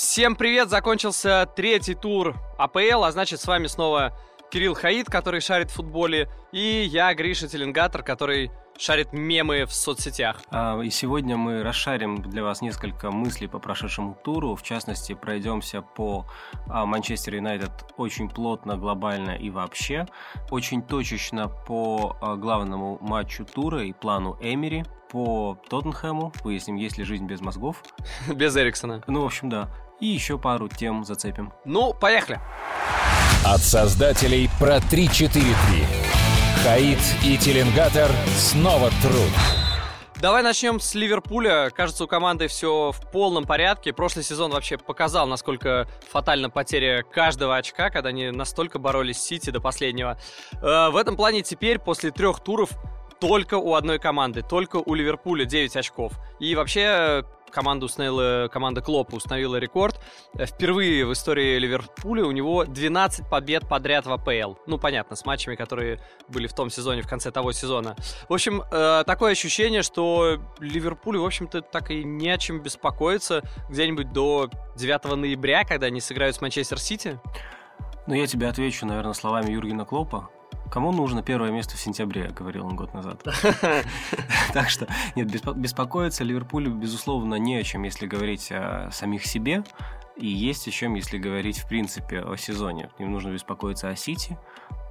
Всем привет! Закончился третий тур АПЛ, а значит с вами снова Кирилл Хаид, который шарит в футболе, и я, Гриша Теленгатор, который шарит мемы в соцсетях. А, и сегодня мы расшарим для вас несколько мыслей по прошедшему туру. В частности, пройдемся по а, Манчестер Юнайтед очень плотно, глобально и вообще. Очень точечно по а, главному матчу тура и плану Эмери. По Тоттенхэму выясним, есть ли жизнь без мозгов. Без Эриксона. Ну, в общем, да. И еще пару тем зацепим. Ну, поехали. От создателей про 343. Хаид и Теленгатор снова труд. Давай начнем с Ливерпуля. Кажется, у команды все в полном порядке. Прошлый сезон вообще показал, насколько фатальна потеря каждого очка, когда они настолько боролись с Сити до последнего. Э, в этом плане теперь, после трех туров, только у одной команды, только у Ливерпуля 9 очков. И вообще команда установила, команда Клопа установила рекорд. Э, впервые в истории Ливерпуля у него 12 побед подряд в АПЛ. Ну, понятно, с матчами, которые были в том сезоне, в конце того сезона. В общем, э, такое ощущение, что Ливерпуль, в общем-то, так и не о чем беспокоиться где-нибудь до 9 ноября, когда они сыграют с Манчестер Сити. Ну, я тебе отвечу, наверное, словами Юргена Клопа. Кому нужно первое место в сентябре, говорил он год назад. Так что, нет, беспокоиться Ливерпулю, безусловно, не о чем, если говорить о самих себе. И есть о чем, если говорить, в принципе, о сезоне. Им нужно беспокоиться о Сити,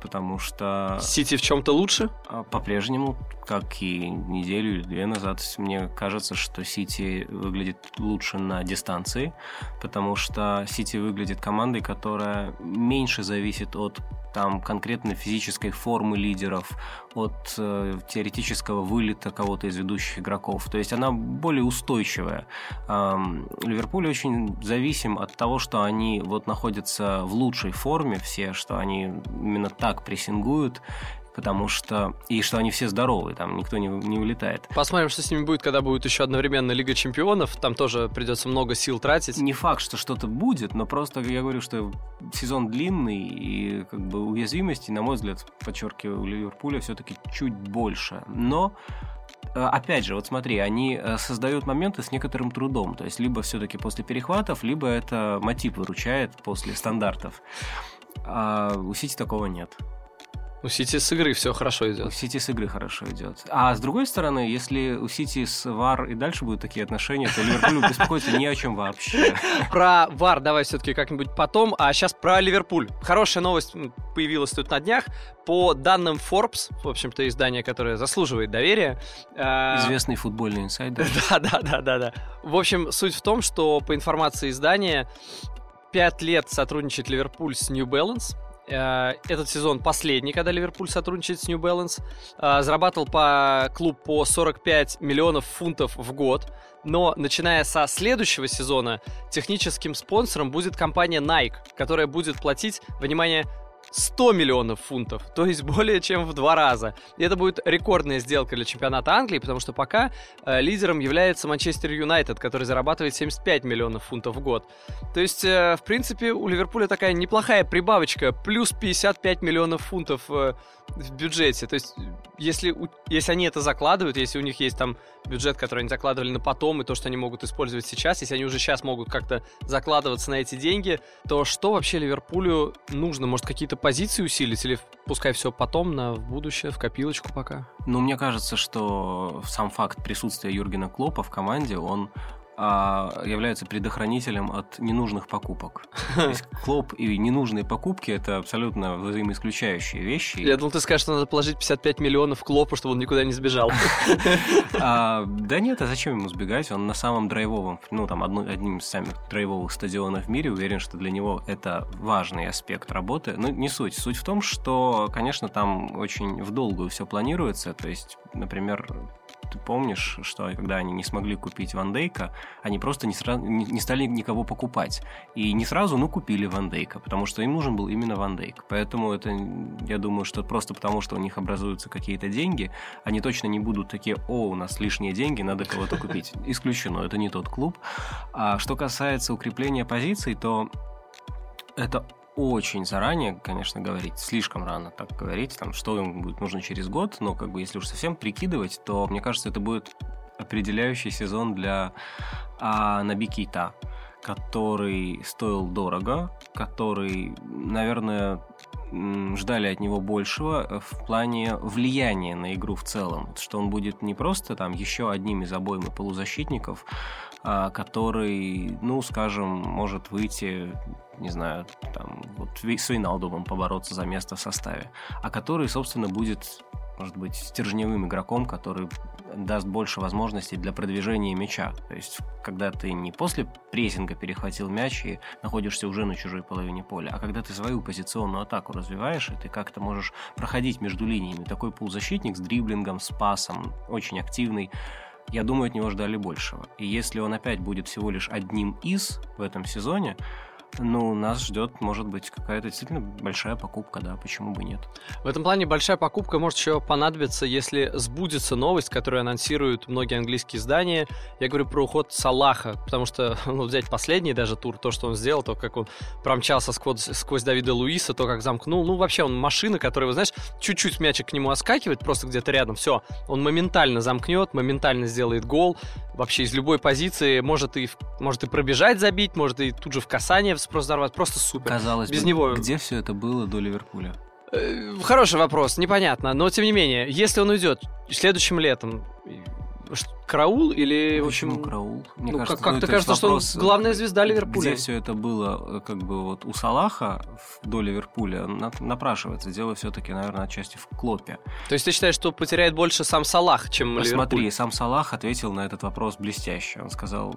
потому что... Сити в чем-то лучше? А, по-прежнему, как и неделю или две назад, мне кажется, что Сити выглядит лучше на дистанции, потому что Сити выглядит командой, которая меньше зависит от там конкретно физической формы лидеров, от э, теоретического вылета кого-то из ведущих игроков. То есть она более устойчивая. Эм, Ливерпуль очень зависим от того, что они вот находятся в лучшей форме все, что они именно так прессингуют, потому что... И что они все здоровые, там никто не, не улетает. Посмотрим, что с ними будет, когда будет еще одновременно Лига Чемпионов. Там тоже придется много сил тратить. Не факт, что что-то будет, но просто я говорю, что сезон длинный, и как бы уязвимости, на мой взгляд, подчеркиваю, у Ливерпуля все-таки чуть больше. Но э, Опять же, вот смотри, они э, создают моменты с некоторым трудом. То есть, либо все-таки после перехватов, либо это мотив выручает после стандартов. А у Сити такого нет. У Сити с игры все хорошо идет. У Сити с игры хорошо идет. А с другой стороны, если у Сити с ВАР и дальше будут такие отношения, то Ливерпулю беспокоиться ни о чем вообще. Про ВАР давай все-таки как-нибудь потом, а сейчас про Ливерпуль. Хорошая новость появилась тут на днях. По данным Forbes, в общем-то, издание, которое заслуживает доверия. Э, Известный футбольный инсайдер. Да, да, да, да, да. В общем, суть в том, что по информации издания, пять лет сотрудничает Ливерпуль с New Balance, этот сезон последний, когда Ливерпуль сотрудничает с New Balance. Э, зарабатывал по клуб по 45 миллионов фунтов в год. Но начиная со следующего сезона техническим спонсором будет компания Nike, которая будет платить, внимание, 100 миллионов фунтов, то есть более чем в два раза. И это будет рекордная сделка для чемпионата Англии, потому что пока э, лидером является Манчестер Юнайтед, который зарабатывает 75 миллионов фунтов в год. То есть, э, в принципе, у Ливерпуля такая неплохая прибавочка, плюс 55 миллионов фунтов э, в бюджете. То есть, если, если они это закладывают, если у них есть там бюджет, который они закладывали на потом, и то, что они могут использовать сейчас, если они уже сейчас могут как-то закладываться на эти деньги, то что вообще Ливерпулю нужно? Может, какие-то позиции усилить или пускай все потом на в будущее, в копилочку пока? Ну, мне кажется, что сам факт присутствия Юргена Клопа в команде, он а является предохранителем от ненужных покупок. То есть клоп и ненужные покупки это абсолютно взаимоисключающие вещи. Я думал, ты скажешь, что надо положить 55 миллионов клопу, чтобы он никуда не сбежал. А, да нет, а зачем ему сбегать? Он на самом драйвовом, ну там одним из самых драйвовых стадионов в мире, уверен, что для него это важный аспект работы. Но не суть. Суть в том, что, конечно, там очень в долгую все планируется. То есть, например, ты помнишь, что когда они не смогли купить Ван Дейка, они просто не, сразу, не, не стали никого покупать. И не сразу, ну, купили Ван Дейка, потому что им нужен был именно Ван Дейк. Поэтому это, я думаю, что просто потому, что у них образуются какие-то деньги, они точно не будут такие, о, у нас лишние деньги, надо кого-то купить. Исключено, это не тот клуб. А что касается укрепления позиций, то это очень заранее, конечно, говорить, слишком рано так говорить, там, что им будет нужно через год, но как бы если уж совсем прикидывать, то мне кажется, это будет определяющий сезон для а, Наби Кейта который стоил дорого, который, наверное, ждали от него большего э, в плане влияния на игру в целом, что он будет не просто там еще одним из обоймы полузащитников, а, который, ну, скажем, может выйти, не знаю, там, вот с Вейналдумом побороться за место в составе, а который, собственно, будет может быть стержневым игроком, который даст больше возможностей для продвижения мяча. То есть, когда ты не после прессинга перехватил мяч и находишься уже на чужой половине поля, а когда ты свою позиционную атаку развиваешь, и ты как-то можешь проходить между линиями. Такой полузащитник с дриблингом, с пасом, очень активный. Я думаю, от него ждали большего. И если он опять будет всего лишь одним из в этом сезоне, ну, нас ждет, может быть, какая-то действительно большая покупка, да, почему бы нет. В этом плане большая покупка может еще понадобиться, если сбудется новость, которую анонсируют многие английские издания. Я говорю про уход Салаха, потому что, ну, взять последний даже тур, то, что он сделал, то, как он промчался сквозь, сквозь Давида Луиса, то, как замкнул. Ну, вообще, он машина, которая, вы знаешь, чуть-чуть мячик к нему оскакивает, просто где-то рядом, все, он моментально замкнет, моментально сделает гол, вообще из любой позиции, может и, может и пробежать забить, может и тут же в касание просто взорвать, просто супер. Казалось Без бы, него... где все это было до Ливерпуля? Э, хороший вопрос, непонятно, но тем не менее, если он уйдет следующим летом, караул или... Почему общем, караул? Мне ну, кажется, как-то кажется, вопрос, что он главная звезда Ливерпуля. Где все это было, э, как бы вот у Салаха до Ливерпуля напрашивается. Дело все-таки, наверное, отчасти в Клопе. То есть ты считаешь, что потеряет больше сам Салах, чем Посмотри, Ливерпуль? Смотри, сам Салах ответил на этот вопрос блестяще. Он сказал,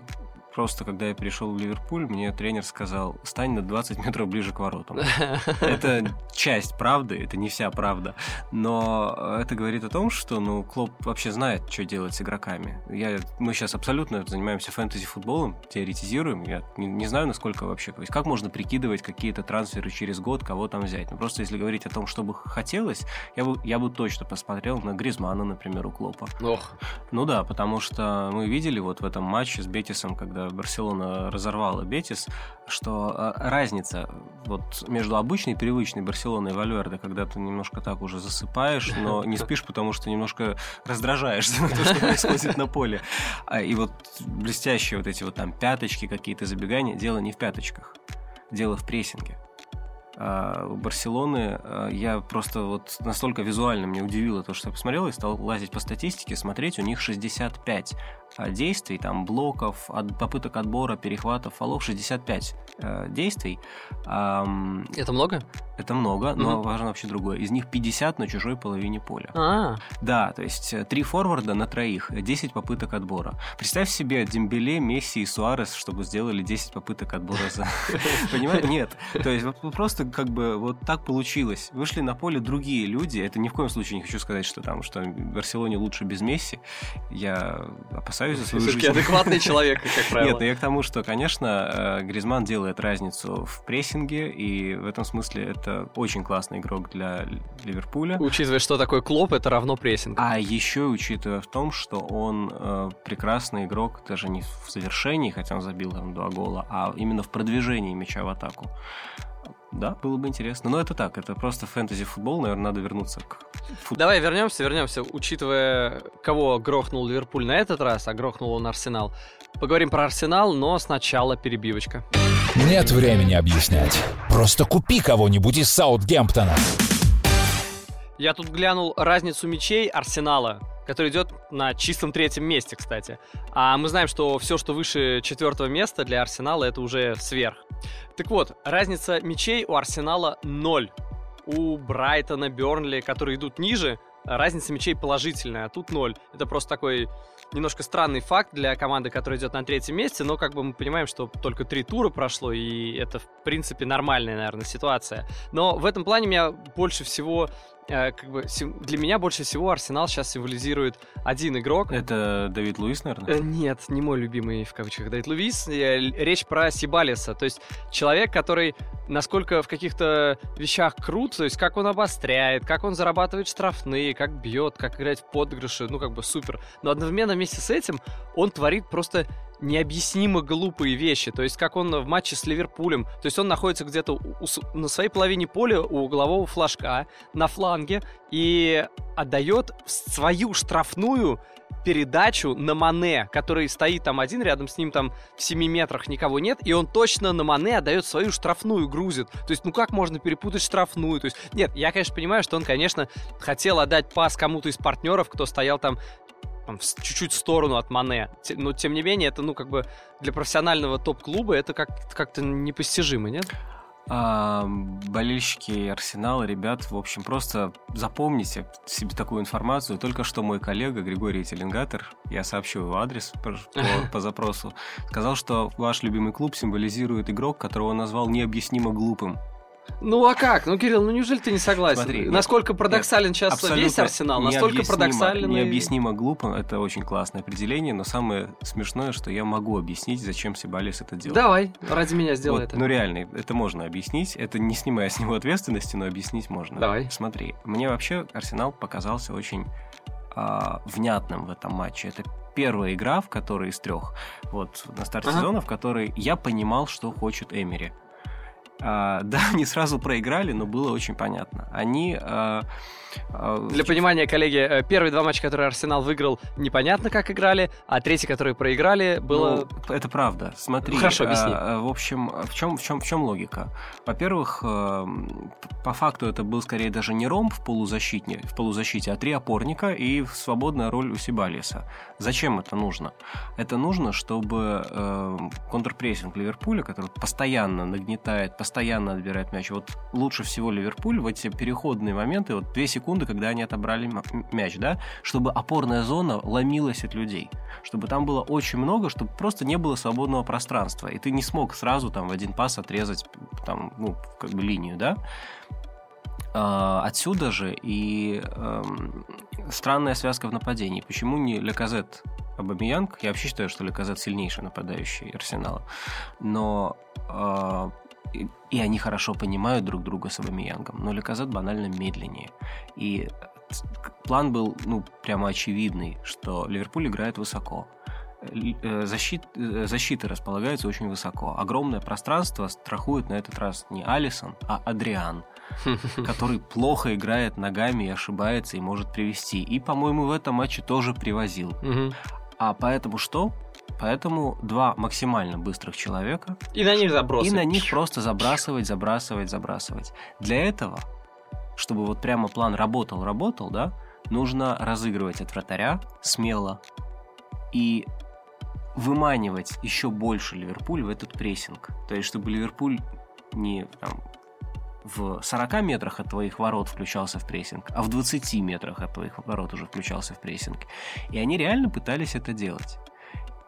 Просто когда я перешел в Ливерпуль, мне тренер сказал, стань на 20 метров ближе к воротам. Это часть правды, это не вся правда. Но это говорит о том, что ну, Клоп вообще знает, что делать с игроками. Я, мы сейчас абсолютно занимаемся фэнтези-футболом, теоретизируем. Я не, не знаю, насколько вообще... То есть как можно прикидывать какие-то трансферы через год, кого там взять. Ну, просто если говорить о том, что бы хотелось, я бы, я бы точно посмотрел на Гризмана, например, у Клопа. Ох. Ну да, потому что мы видели вот в этом матче с Бетисом, когда Барселона разорвала Бетис, что а, разница вот между обычной привычной Барселоной и Вальверде, когда ты немножко так уже засыпаешь, но не спишь, потому что немножко раздражаешься на то, что происходит на поле. А, и вот блестящие вот эти вот там пяточки, какие-то забегания, дело не в пяточках, дело в прессинге. А, Барселоны я просто вот настолько визуально мне удивило то, что я посмотрел и стал лазить по статистике, смотреть, у них 65 а, действий, там, блоков, от, попыток отбора, перехватов, фолов, 65 э, действий. Это много? Это много, но угу. важно вообще другое. Из них 50 на чужой половине поля. А-а-а. Да, то есть э, три форварда на троих, 10 попыток отбора. Представь себе Дембеле, Месси и Суарес, чтобы сделали 10 попыток отбора за... Понимаешь? Нет. То есть просто как бы вот так получилось. Вышли на поле другие люди. Это ни в коем случае не хочу сказать, что там, что в Барселоне лучше без Месси. Я опасаюсь опасаюсь за свою жизнь. адекватный человек, как правило. Нет, но я к тому, что, конечно, э, Гризман делает разницу в прессинге, и в этом смысле это очень классный игрок для Ливерпуля. Учитывая, что такое клоп, это равно прессинг. А еще учитывая в том, что он э, прекрасный игрок даже не в завершении, хотя он забил там два гола, а именно в продвижении мяча в атаку. Да, было бы интересно. Но это так, это просто фэнтези-футбол, наверное, надо вернуться к футболу. Давай вернемся, вернемся, учитывая, кого грохнул Ливерпуль на этот раз, а грохнул он Арсенал. Поговорим про Арсенал, но сначала перебивочка. Нет времени объяснять. Просто купи кого-нибудь из Саутгемптона. Я тут глянул разницу мячей Арсенала, который идет на чистом третьем месте, кстати. А мы знаем, что все, что выше четвертого места для Арсенала, это уже сверх. Так вот, разница мячей у Арсенала 0. У Брайтона, Бернли, которые идут ниже, разница мячей положительная, а тут 0. Это просто такой немножко странный факт для команды, которая идет на третьем месте, но как бы мы понимаем, что только три тура прошло, и это, в принципе, нормальная, наверное, ситуация. Но в этом плане меня больше всего как бы для меня больше всего Арсенал сейчас символизирует один игрок. Это Давид Луис, наверное? Э, нет, не мой любимый в кавычках Давид Луис. Речь про Сибалиса, то есть человек, который насколько в каких-то вещах крут, то есть как он обостряет, как он зарабатывает штрафные, как бьет, как играть в подыгрыши, ну как бы супер. Но одновременно вместе с этим он творит просто необъяснимо глупые вещи. То есть, как он в матче с Ливерпулем. То есть, он находится где-то на своей половине поля у углового флажка на фланге и отдает свою штрафную передачу на Мане, который стоит там один, рядом с ним там в 7 метрах никого нет, и он точно на Мане отдает свою штрафную, грузит. То есть, ну как можно перепутать штрафную? То есть, нет, я, конечно, понимаю, что он, конечно, хотел отдать пас кому-то из партнеров, кто стоял там там, чуть-чуть в сторону от Мане. Но, тем не менее, это, ну, как бы для профессионального топ-клуба это как- как-то непостижимо, нет? А, болельщики Арсенала, ребят, в общем, просто запомните себе такую информацию. Только что мой коллега Григорий Теленгатор, я сообщу его адрес по, по, по запросу, сказал, что ваш любимый клуб символизирует игрок, которого он назвал необъяснимо глупым. Ну а как? Ну, Кирилл, ну неужели ты не согласен? Смотри, Насколько парадоксален нет, сейчас весь Арсенал, настолько парадоксален. Необъяснимо глупо, это очень классное определение, но самое смешное, что я могу объяснить, зачем Сибалис это делает. Давай, ради меня сделай вот, это. Ну реально, это можно объяснить, это не снимая с него ответственности, но объяснить можно. Давай. Смотри, мне вообще Арсенал показался очень а, внятным в этом матче. Это первая игра, в которой из трех, вот на старте ага. сезона, в которой я понимал, что хочет Эмери. А, да, они сразу проиграли, но было очень понятно. Они... А, Для понимания, коллеги, э, первые два матча, которые Арсенал выиграл, непонятно как играли, а третий, который проиграли, было... Ну, это правда. Смотри. Хорошо, объясни. В общем, в чем, в чем, в чем логика? Во-первых, по факту это был скорее даже не ромб в полузащите, в полузащите, а три опорника и свободная роль у Сибалиса. Зачем это нужно? Это нужно, чтобы э, контрпрессинг Ливерпуля, который постоянно нагнетает, постоянно отбирает мяч. Вот лучше всего Ливерпуль в эти переходные моменты, вот две секунды, когда они отобрали мяч, да, чтобы опорная зона ломилась от людей, чтобы там было очень много, чтобы просто не было свободного пространства, и ты не смог сразу там в один пас отрезать там, ну, как бы линию, да. А, отсюда же и эм, странная связка в нападении. Почему не Леказет Абамиянг? Я вообще считаю, что Леказет сильнейший нападающий Арсенала. Но э, и, и они хорошо понимают друг друга с Абамиянгом. Но Леказет банально медленнее. И план был, ну, прямо очевидный, что Ливерпуль играет высоко. Э, защит, э, защиты располагаются очень высоко. Огромное пространство страхует на этот раз не Алисон, а Адриан, который плохо играет ногами и ошибается и может привести. И, по-моему, в этом матче тоже привозил. А поэтому что? Поэтому два максимально быстрых человека. И на них забросывать. И на них просто забрасывать, забрасывать, забрасывать. Для этого, чтобы вот прямо план работал, работал, да, нужно разыгрывать от вратаря смело и выманивать еще больше Ливерпуль в этот прессинг. То есть, чтобы Ливерпуль не там, в 40 метрах от твоих ворот включался в прессинг, а в 20 метрах от твоих ворот уже включался в прессинг. И они реально пытались это делать.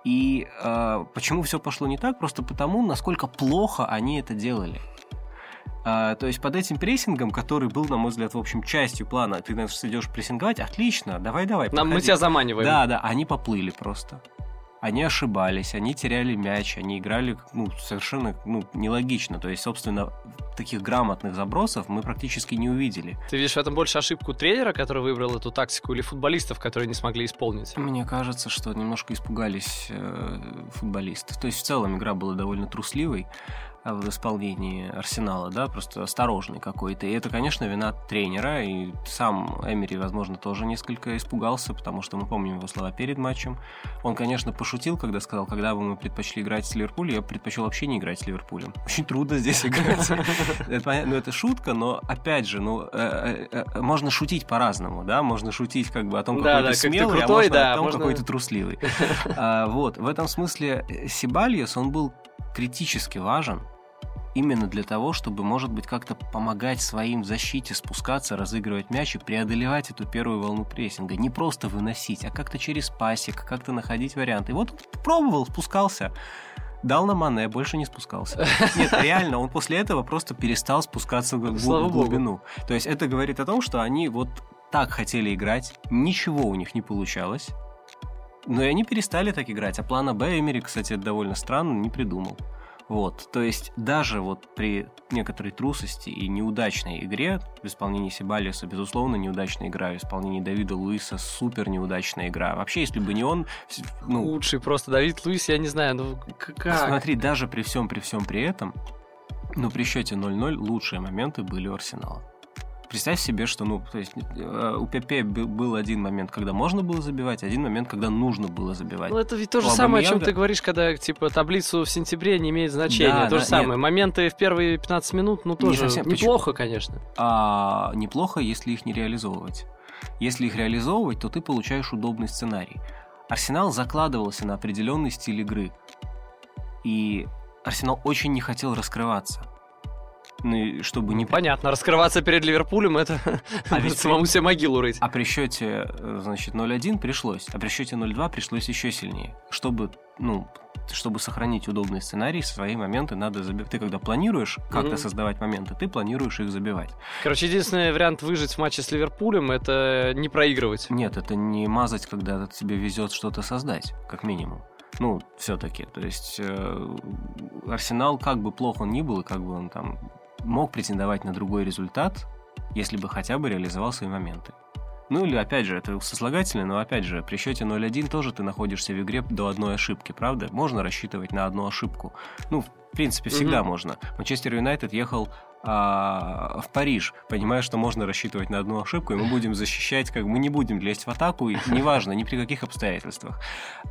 И э, почему все пошло не так? Просто потому, насколько плохо они это делали. А, то есть под этим прессингом, который был, на мой взгляд, в общем, частью плана, ты нас идешь прессинговать, отлично, давай-давай. Нам мы тебя заманиваем. Да, да, они поплыли просто они ошибались, они теряли мяч, они играли ну, совершенно ну, нелогично. То есть, собственно, таких грамотных забросов мы практически не увидели. Ты видишь в этом больше ошибку тренера, который выбрал эту тактику, или футболистов, которые не смогли исполнить? Мне кажется, что немножко испугались э, футболисты. То есть, в целом, игра была довольно трусливой в исполнении Арсенала, да, просто осторожный какой-то. И это, конечно, вина тренера, и сам Эмери, возможно, тоже несколько испугался, потому что мы помним его слова перед матчем. Он, конечно, пошутил, когда сказал, когда бы мы предпочли играть с Ливерпулем, я предпочел вообще не играть с Ливерпулем. Очень трудно здесь играть. Ну, это шутка, но, опять же, ну, э, э, э, можно шутить по-разному, да, можно шутить как бы о том, какой ты смелый, а можно о том, какой ты трусливый. А, вот, в этом смысле Сибальес, он был критически важен, именно для того, чтобы, может быть, как-то помогать своим в защите спускаться, разыгрывать мяч и преодолевать эту первую волну прессинга. Не просто выносить, а как-то через пасик, как-то находить варианты. И вот он пробовал, спускался. Дал на Мане, больше не спускался. Нет, реально, он после этого просто перестал спускаться в глубину. То есть это говорит о том, что они вот так хотели играть, ничего у них не получалось. Но и они перестали так играть. А плана Б Эмери, кстати, довольно странно, не придумал. Вот, то есть даже вот при некоторой трусости и неудачной игре в исполнении Сибалиса, безусловно, неудачная игра, в исполнении Давида Луиса супер неудачная игра. Вообще, если бы не он... Ну, Лучший просто Давид Луис, я не знаю, ну как? Смотри, даже при всем, при всем при этом, ну при счете 0-0 лучшие моменты были у Арсенала. Представь себе, что, ну, то есть э, у ПП был один момент, когда можно было забивать, один момент, когда нужно было забивать. Ну, это ведь то же самое, о чем ты говоришь, когда, типа, таблицу в сентябре не имеет значения. Да, то да, же самое. Нет. Моменты в первые 15 минут, ну, тоже не совсем, неплохо, почему? конечно. А, неплохо, если их не реализовывать. Если их реализовывать, то ты получаешь удобный сценарий. Арсенал закладывался на определенный стиль игры. И Арсенал очень не хотел раскрываться ну, чтобы не... Понятно, раскрываться перед Ливерпулем это а ведь самому себе могилу рыть. А при счете, э, значит, 0-1 пришлось, а при счете 0-2 пришлось еще сильнее. Чтобы, ну, чтобы сохранить удобный сценарий, свои моменты надо забивать. Ты когда планируешь как-то mm-hmm. создавать моменты, ты планируешь их забивать. Короче, единственный вариант выжить в матче с Ливерпулем это не проигрывать. Нет, это не мазать, когда тебе везет что-то создать, как минимум. Ну, все-таки. То есть э, Арсенал, как бы плохо он ни был, и как бы он там мог претендовать на другой результат, если бы хотя бы реализовал свои моменты. Ну или, опять же, это сослагательное, но, опять же, при счете 0-1 тоже ты находишься в игре до одной ошибки, правда? Можно рассчитывать на одну ошибку. Ну, в принципе, всегда mm-hmm. можно. Манчестер Юнайтед ехал а, в Париж, понимая, что можно рассчитывать на одну ошибку, и мы будем защищать, как мы не будем лезть в атаку, и неважно, ни при каких обстоятельствах.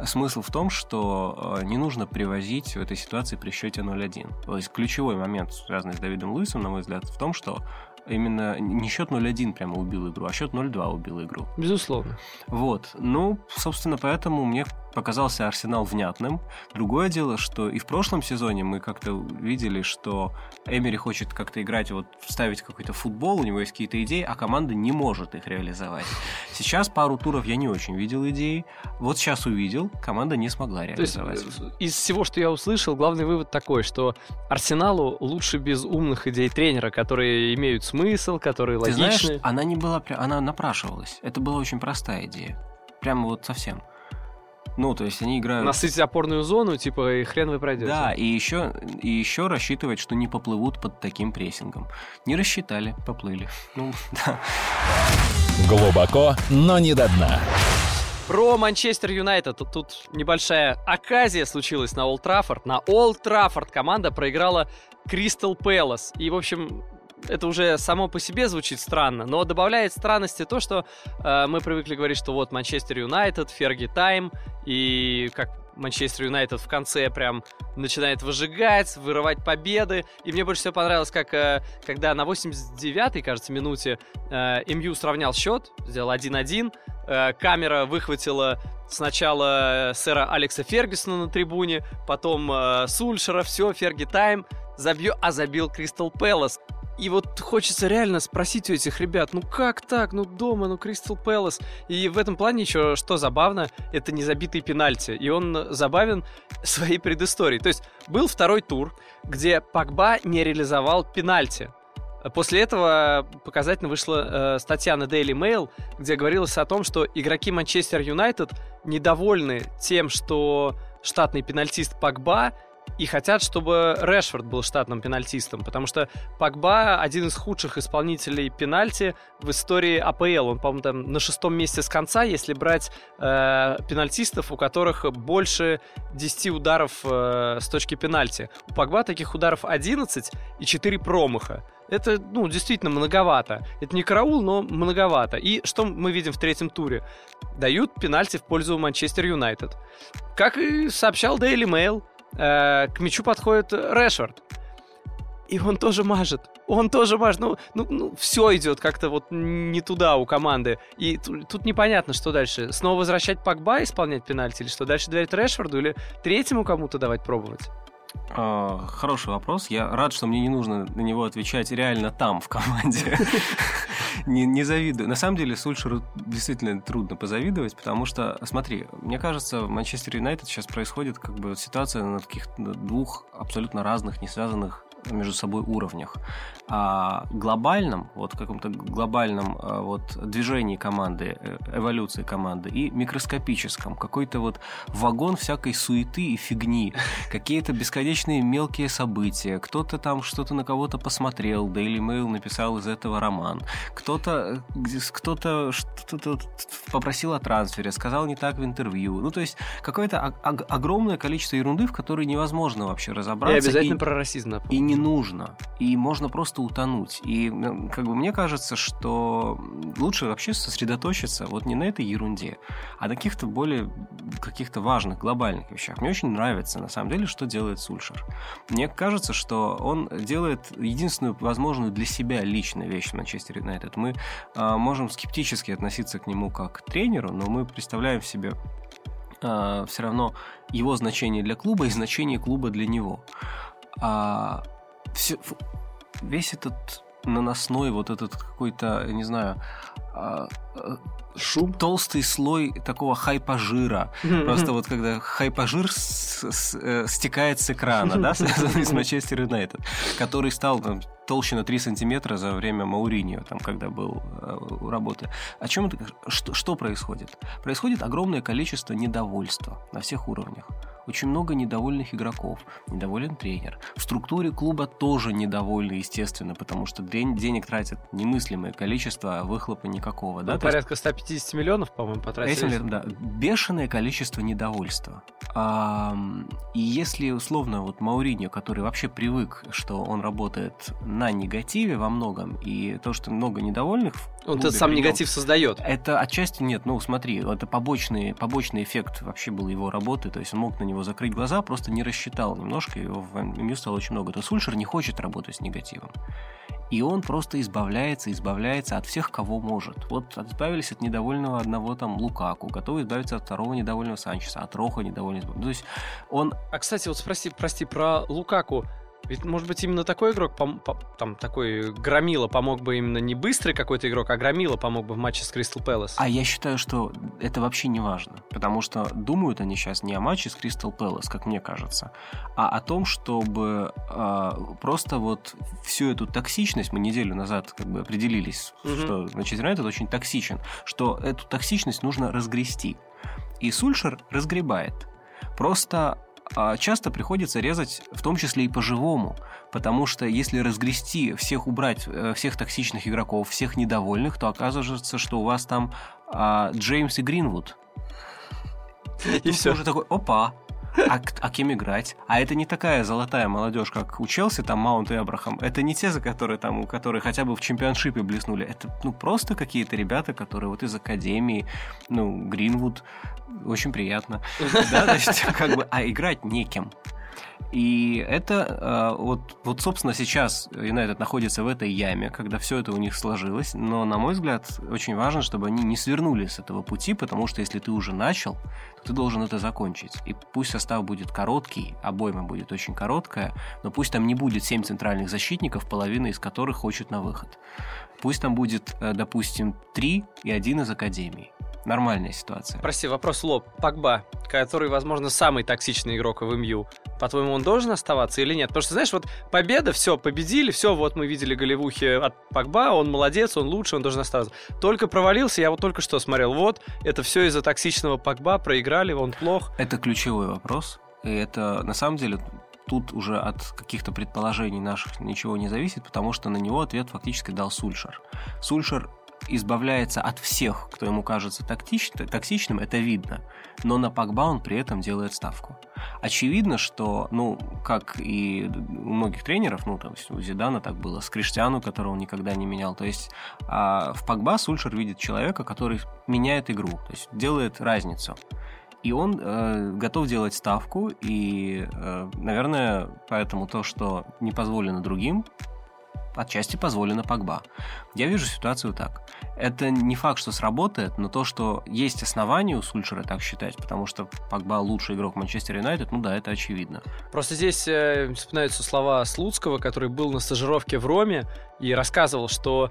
Смысл в том, что а, не нужно привозить в этой ситуации при счете 0-1. То есть ключевой момент, связанный с Давидом Луисом, на мой взгляд, в том, что именно не счет 0-1 прямо убил игру, а счет 0-2 убил игру. Безусловно. Вот. Ну, собственно, поэтому мне показался Арсенал внятным. Другое дело, что и в прошлом сезоне мы как-то видели, что Эмери хочет как-то играть, вот вставить какой-то футбол, у него есть какие-то идеи, а команда не может их реализовать. Сейчас пару туров я не очень видел идеи. Вот сейчас увидел, команда не смогла реализовать. То есть, э, из всего, что я услышал, главный вывод такой, что Арсеналу лучше без умных идей тренера, которые имеют смысл, которые Ты логичны. Знаешь, она не была, она напрашивалась. Это была очень простая идея. Прямо вот совсем. Ну, то есть они играют... Насытить опорную зону, типа, и хрен вы пройдете. Да, и еще, и еще рассчитывать, что не поплывут под таким прессингом. Не рассчитали, поплыли. Ну, да. Глубоко, но не до дна. Про Манчестер Юнайтед. Тут небольшая оказия случилась на Олд Траффорд. На Олд Траффорд команда проиграла Кристал Пэлас. И, в общем, это уже само по себе звучит странно, но добавляет странности то, что э, мы привыкли говорить, что вот Манчестер Юнайтед, Ферги Тайм, и как Манчестер Юнайтед в конце прям начинает выжигать, вырывать победы. И мне больше всего понравилось, как э, когда на 89-й, кажется, минуте э, МЮ сравнял счет, сделал 1-1. Э, камера выхватила сначала сэра Алекса Фергюсона на трибуне, потом э, Сульшера, все, Ферги Тайм, забью, а забил Кристал Пэлас. И вот хочется реально спросить у этих ребят, ну как так, ну дома, ну Кристал Пэлас. И в этом плане еще что забавно, это не забитый пенальти. И он забавен своей предысторией. То есть был второй тур, где Пакба не реализовал пенальти. После этого показательно вышла э, статья на Daily Mail, где говорилось о том, что игроки Манчестер Юнайтед недовольны тем, что штатный пенальтист Пакба и хотят, чтобы Решфорд был штатным пенальтистом, потому что Пакба один из худших исполнителей пенальти в истории АПЛ. Он, по-моему, там на шестом месте с конца, если брать э, пенальтистов, у которых больше 10 ударов э, с точки пенальти. У Пакба таких ударов 11 и 4 промаха. Это, ну, действительно многовато. Это не караул, но многовато. И что мы видим в третьем туре? Дают пенальти в пользу Манчестер Юнайтед. Как и сообщал Daily Mail, э, к мячу подходит Решфорд. И он тоже мажет. Он тоже мажет. Ну, ну, ну все идет как-то вот не туда у команды. И тут, тут непонятно, что дальше. Снова возвращать Пакба исполнять пенальти или что? Дальше доверить Решфорду или третьему кому-то давать пробовать? А, хороший вопрос. Я рад, что мне не нужно на него отвечать реально там, в команде. не, завидую. На самом деле, Сульшеру действительно трудно позавидовать, потому что, смотри, мне кажется, в Манчестер Юнайтед сейчас происходит как бы ситуация на таких двух абсолютно разных, не связанных между собой уровнях. А глобальном, вот каком-то глобальном а, вот движении команды, э, эволюции команды и микроскопическом, какой-то вот вагон всякой суеты и фигни, какие-то бесконечные мелкие события, кто-то там что-то на кого-то посмотрел, Daily Mail написал из этого роман, кто-то кто-то что-то попросил о трансфере, сказал не так в интервью. Ну, то есть какое-то огромное количество ерунды, в которой невозможно вообще разобраться. И обязательно и, про расизм напомню. И не нужно. И можно просто утонуть. И как бы мне кажется, что лучше вообще сосредоточиться вот не на этой ерунде, а на каких-то более каких-то важных, глобальных вещах. Мне очень нравится, на самом деле, что делает Сульшер. Мне кажется, что он делает единственную возможную для себя личную вещь в Манчестер Юнайтед. Мы э, можем скептически относиться к нему как к тренеру, но мы представляем себе э, а, все равно его значение для клуба и значение клуба для него. А, все, весь этот наносной вот этот какой-то, не знаю, а, а, шум, толстый слой такого хайпажира. Просто вот когда хайпажир с, с, э, стекает с экрана, да, связанный с Манчестер Юнайтед, который стал там, толще на 3 сантиметра за время Мауриньо, там, когда был э, у работы. О чем это? Что, что происходит? Происходит огромное количество недовольства на всех уровнях. Очень много недовольных игроков, недоволен тренер. В структуре клуба тоже недовольны, естественно, потому что день, денег тратят немыслимое количество, а выхлопа никакого. Да? Ну, порядка 150 миллионов, по-моему, потратили. Этим летом, да. Бешеное количество недовольства. А, и если, условно, вот Мауриньо, который вообще привык, что он работает на негативе во многом, и то, что много недовольных он этот сам негатив создает. Это отчасти нет, ну смотри, это побочный, побочный эффект вообще был его работы, то есть он мог на него закрыть глаза, просто не рассчитал немножко, и в МЮ стало очень много. То Сульшер не хочет работать с негативом. И он просто избавляется, избавляется от всех, кого может. Вот избавились от недовольного одного там Лукаку, готовы избавиться от второго недовольного Санчеса, от Роха недовольного. То есть он... А, кстати, вот спроси, прости, про Лукаку. Ведь, может быть, именно такой игрок, пом- по- там, такой Громила помог бы именно не быстрый какой-то игрок, а Громила помог бы в матче с Кристал Пэлас. А я считаю, что это вообще не важно, потому что думают они сейчас не о матче с Кристал Пэлас, как мне кажется, а о том, чтобы э, просто вот всю эту токсичность, мы неделю назад как бы определились, угу. что Манчестер Юнайтед очень токсичен, что эту токсичность нужно разгрести. И Сульшер разгребает. Просто часто приходится резать в том числе и по-живому, потому что если разгрести, всех убрать, э, всех токсичных игроков, всех недовольных, то оказывается, что у вас там а, Джеймс и Гринвуд. И, и все. уже такой, опа, а, а кем играть? А это не такая золотая молодежь, как у Челси, там Маунт и Абрахам. Это не те, за которые там, у которых хотя бы в чемпионшипе блеснули. Это ну просто какие-то ребята, которые вот из академии, ну, Гринвуд, очень приятно. Да, значит, как бы, а играть некем. И это э, вот, вот, собственно, сейчас Юнайтед находится в этой яме, когда все это у них сложилось. Но, на мой взгляд, очень важно, чтобы они не свернули с этого пути, потому что если ты уже начал, то ты должен это закончить. И пусть состав будет короткий, обойма будет очень короткая, но пусть там не будет 7 центральных защитников, половина из которых хочет на выход. Пусть там будет, э, допустим, 3 и один из академий нормальная ситуация. Прости, вопрос лоб. Пакба, который, возможно, самый токсичный игрок в МЮ, по-твоему, он должен оставаться или нет? Потому что, знаешь, вот победа, все, победили, все, вот мы видели голевухи от Пакба, он молодец, он лучше, он должен оставаться. Только провалился, я вот только что смотрел, вот, это все из-за токсичного Пакба, проиграли, он плох. Это ключевой вопрос. И это, на самом деле, тут уже от каких-то предположений наших ничего не зависит, потому что на него ответ фактически дал Сульшер. Сульшер избавляется от всех, кто ему кажется токсич, токсичным, это видно. Но на Пакба он при этом делает ставку. Очевидно, что, ну, как и у многих тренеров, ну, там, у Зидана так было, с Криштиану, которого он никогда не менял. То есть а в Пакба Сульшер видит человека, который меняет игру, то есть делает разницу. И он э, готов делать ставку, и, э, наверное, поэтому то, что не позволено другим, отчасти позволено Погба. Я вижу ситуацию так. Это не факт, что сработает, но то, что есть основания у Сульшера так считать, потому что Погба лучший игрок Манчестер Юнайтед, ну да, это очевидно. Просто здесь э, вспоминаются слова Слуцкого, который был на стажировке в Роме и рассказывал, что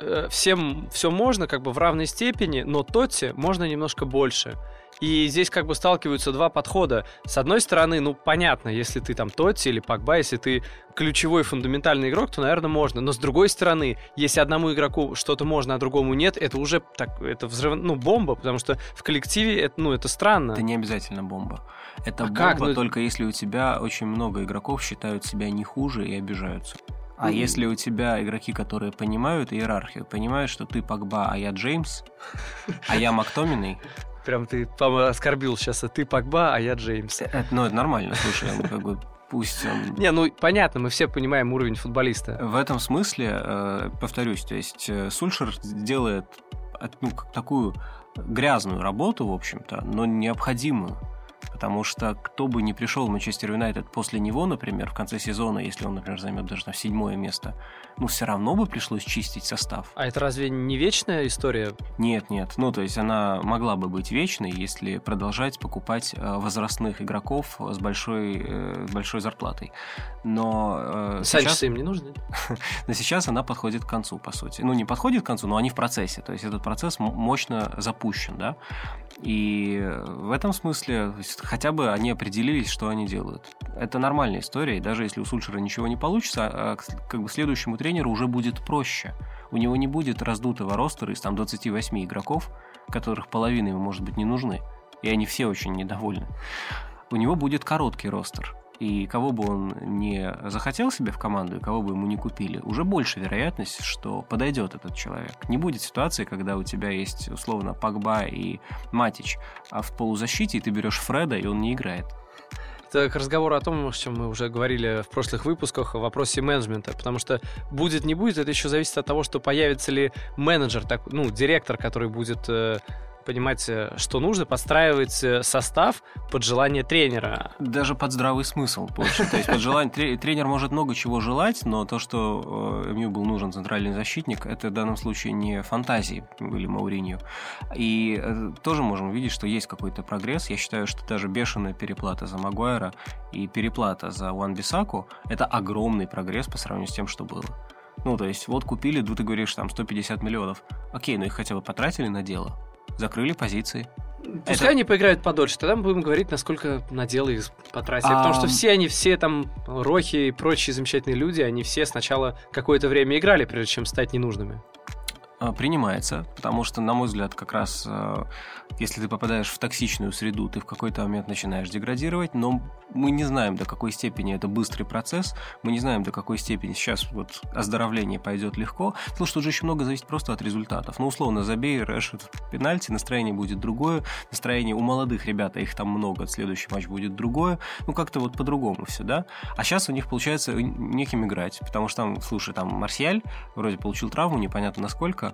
э, всем все можно как бы в равной степени, но Тотти можно немножко больше. И здесь как бы сталкиваются два подхода. С одной стороны, ну, понятно, если ты там Тотти или Пакба, если ты ключевой фундаментальный игрок, то, наверное, можно. Но с другой стороны, если одному игроку что-то можно, а другому нет, это уже так, это взрыв, ну, бомба, потому что в коллективе это, ну, это странно. Это не обязательно бомба. Это А бомба как? Ну, только если у тебя очень много игроков считают себя не хуже и обижаются. А Ну, если у тебя игроки, которые понимают иерархию, понимают, что ты Погба, а я Джеймс, а я Мактоминой, Прям ты, по оскорбил сейчас, а ты Пакба, а я Джеймс. это, ну, это нормально, слушай, он как бы пусть он... Не, ну, понятно, мы все понимаем уровень футболиста. В этом смысле, э, повторюсь, то есть э, Сульшер делает ну, такую грязную работу, в общем-то, но необходимую. Потому что кто бы ни пришел в Манчестер Юнайтед после него, например, в конце сезона, если он, например, займет даже там седьмое место, ну, все равно бы пришлось чистить состав. А это разве не вечная история? Нет, нет. Ну, то есть она могла бы быть вечной, если продолжать покупать э, возрастных игроков с большой, э, большой зарплатой. Но э, сейчас- Санчесы им не нужны? но сейчас она подходит к концу, по сути. Ну, не подходит к концу, но они в процессе. То есть этот процесс мощно запущен, да. И в этом смысле хотя бы они определились, что они делают. Это нормальная история, и даже если у Сульшера ничего не получится, а, к- как бы следующему тренеру уже будет проще. У него не будет раздутого ростера из там 28 игроков, которых половина ему, может быть, не нужны. И они все очень недовольны. У него будет короткий ростер. И кого бы он не захотел себе в команду, и кого бы ему не купили, уже больше вероятность, что подойдет этот человек. Не будет ситуации, когда у тебя есть условно Пагба и Матич, а в полузащите ты берешь Фреда, и он не играет. Это к разговору о том, о чем мы уже говорили в прошлых выпусках, о вопросе менеджмента. Потому что будет, не будет, это еще зависит от того, что появится ли менеджер, так, ну, директор, который будет э, понимать, э, что нужно, подстраивать э, состав под желание тренера. Даже под здравый смысл. То есть под желание... тре- Тренер может много чего желать, но то, что э, ему был нужен центральный защитник, это в данном случае не фантазии были Мауринью. И тоже можем видеть, что есть какой-то прогресс. Я считаю, что даже бешеная переплата за Магуайра и переплата за Уан Бисаку – это огромный прогресс по сравнению с тем, что было. Ну, то есть, вот купили, ну, ты говоришь, там, 150 миллионов. Окей, ну их хотя бы потратили на дело. Закрыли позиции. Пускай Это- они поиграют подольше, тогда мы будем говорить, насколько на дело их потратили. А, Потому что все они, все там, Рохи и прочие замечательные люди, они все сначала какое-то время играли, прежде чем стать ненужными. А, принимается, потому что, на мой взгляд, как раз э, если ты попадаешь в токсичную среду, ты в какой-то момент начинаешь деградировать, но мы не знаем, до какой степени это быстрый процесс, мы не знаем, до какой степени сейчас вот оздоровление пойдет легко, потому что уже очень много зависит просто от результатов. Ну, условно, забей Решет пенальти, настроение будет другое, настроение у молодых ребят, а их там много, следующий матч будет другое, ну, как-то вот по-другому все, да? А сейчас у них получается неким играть, потому что там, слушай, там Марсиаль вроде получил травму, непонятно насколько,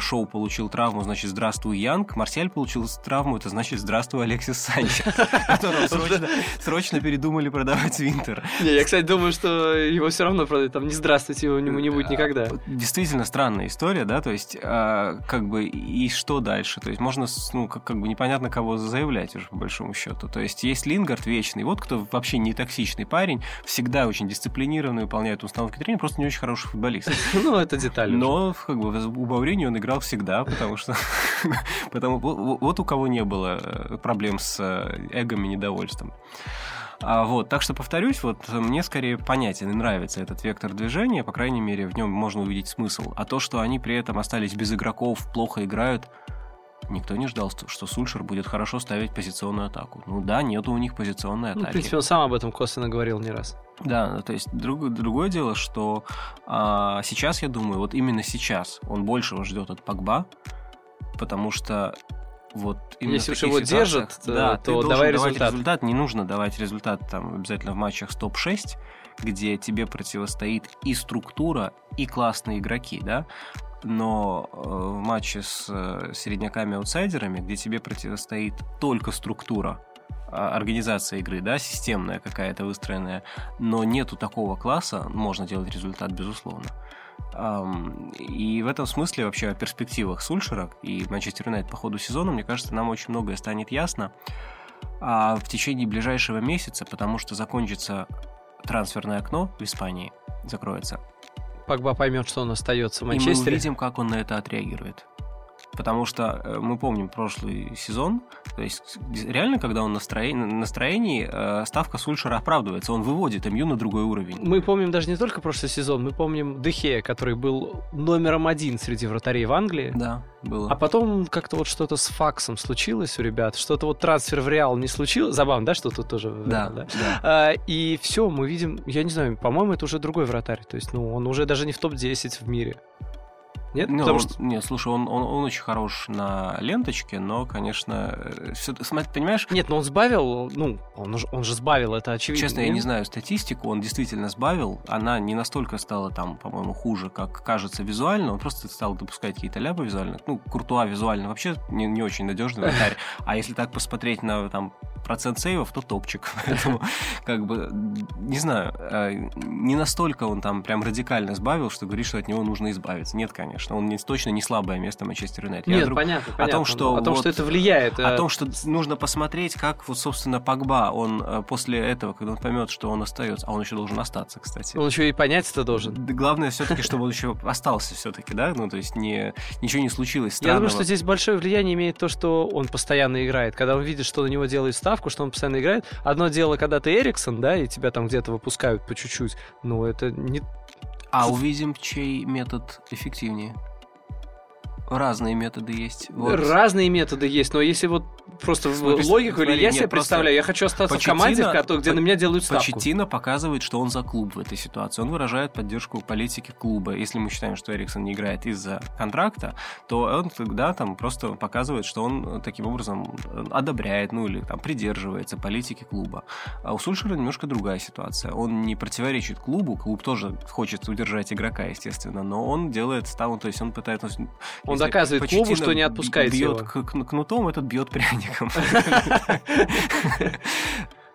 Шоу получил травму, значит, здравствуй, Янг, Марсиаль получил травму, это значит, здравствуй, Алексис Санчес, срочно, передумали продавать в Интер. Не, я, кстати, думаю, что его все равно продают. Там не здравствуйте, его не будет никогда. Действительно странная история, да, то есть, а, как бы, и что дальше? То есть, можно, ну, как, бы непонятно, кого заявлять уже, по большому счету. То есть, есть Лингард вечный, вот кто вообще не токсичный парень, всегда очень дисциплинированный, выполняет установки тренера, просто не очень хороший футболист. Ну, это деталь. Но как бы у Баурини он играл всегда, потому что потому вот, у кого не было э, проблем с э, эгом и недовольством. А, вот, так что повторюсь, вот мне скорее понятен и нравится этот вектор движения, по крайней мере, в нем можно увидеть смысл. А то, что они при этом остались без игроков, плохо играют, никто не ждал, что- Сульшер будет хорошо ставить позиционную атаку. Ну да, нету у них позиционной Ну, в атаки. принципе, он сам об этом косвенно говорил не раз. Да, ну, то есть друг- другое дело, что а, сейчас, я думаю, вот именно сейчас он большего ждет от Погба, потому что вот именно Если уж его держат, то- да, то ты должен давай давать результат. Не нужно давать результат там обязательно в матчах с топ-6, где тебе противостоит и структура, и классные игроки, да, но э, в матче с э, середняками-аутсайдерами, где тебе противостоит только структура, а, организация игры, да, системная какая-то выстроенная, но нету такого класса, можно делать результат, безусловно. И в этом смысле вообще о перспективах Сульшера и Манчестер Юнайтед по ходу сезона, мне кажется, нам очень многое станет ясно а в течение ближайшего месяца, потому что закончится трансферное окно в Испании, закроется. Погба поймет, что он остается в И мы Манчестере. увидим, как он на это отреагирует. Потому что э, мы помним прошлый сезон, то есть реально, когда он настроен... настроении, э, ставка Сульшера оправдывается, он выводит МЮ на другой уровень. Мы помним даже не только прошлый сезон, мы помним Дехе, который был номером один среди вратарей в Англии. Да, было. А потом как-то вот что-то с факсом случилось у ребят, что-то вот трансфер в Реал не случилось. Забавно, да, что тут тоже Да, да? да. А, и все, мы видим, я не знаю, по-моему, это уже другой вратарь. То есть, ну, он уже даже не в топ-10 в мире. Нет? Ну, Потому он- что Нет, слушай, он, он, он очень хорош на ленточке, но, конечно, все, смотри, понимаешь, Нет, но он сбавил, ну, он, он же сбавил, это очевидно. Честно, я нет? не знаю статистику, он действительно сбавил. Она не настолько стала там, по-моему, хуже, как кажется визуально. Он просто стал допускать какие-то ляпы визуально. Ну, Куртуа визуально вообще не, не очень надежный вратарь. А если так посмотреть на там процент сейвов, то топчик. Поэтому, как бы, не знаю, э, не настолько он там прям радикально сбавил, что говорит, что от него нужно избавиться. Нет, конечно. Он не, точно не слабое место Манчестер Юнайтед. Я Нет, друг- понятно, о понятно. том, что о том, вот- что это влияет. о э, том, что нужно посмотреть, как вот, собственно, Погба, он э, после этого, когда он поймет, что он остается, а он еще должен остаться, кстати. Он еще и понять это должен. Главное все-таки, чтобы он еще остался все-таки, да, ну то есть не ничего не случилось Я странного. думаю, что здесь большое влияние имеет то, что он постоянно играет. Когда он видит, что на него делают ставку, что он постоянно играет. Одно дело, когда ты Эриксон, да, и тебя там где-то выпускают по чуть-чуть. Но это не... А увидим, чей метод эффективнее. Разные методы есть. Вот. Разные методы есть, но если вот просто в Смотри, логику, или смотри, я нет, себе представляю, я хочу остаться в команде, в которой- где По- на меня делают ставку. Почеттино показывает, что он за клуб в этой ситуации. Он выражает поддержку политики клуба. Если мы считаем, что Эриксон не играет из-за контракта, то он тогда там просто показывает, что он таким образом одобряет, ну или там придерживается политики клуба. А у Сульшера немножко другая ситуация. Он не противоречит клубу, клуб тоже хочет удержать игрока, естественно, но он делает ставку, то есть он пытается... Он если доказывает клубу, Почеттино что не отпускает бьет его. кнутом, этот бьет пряником.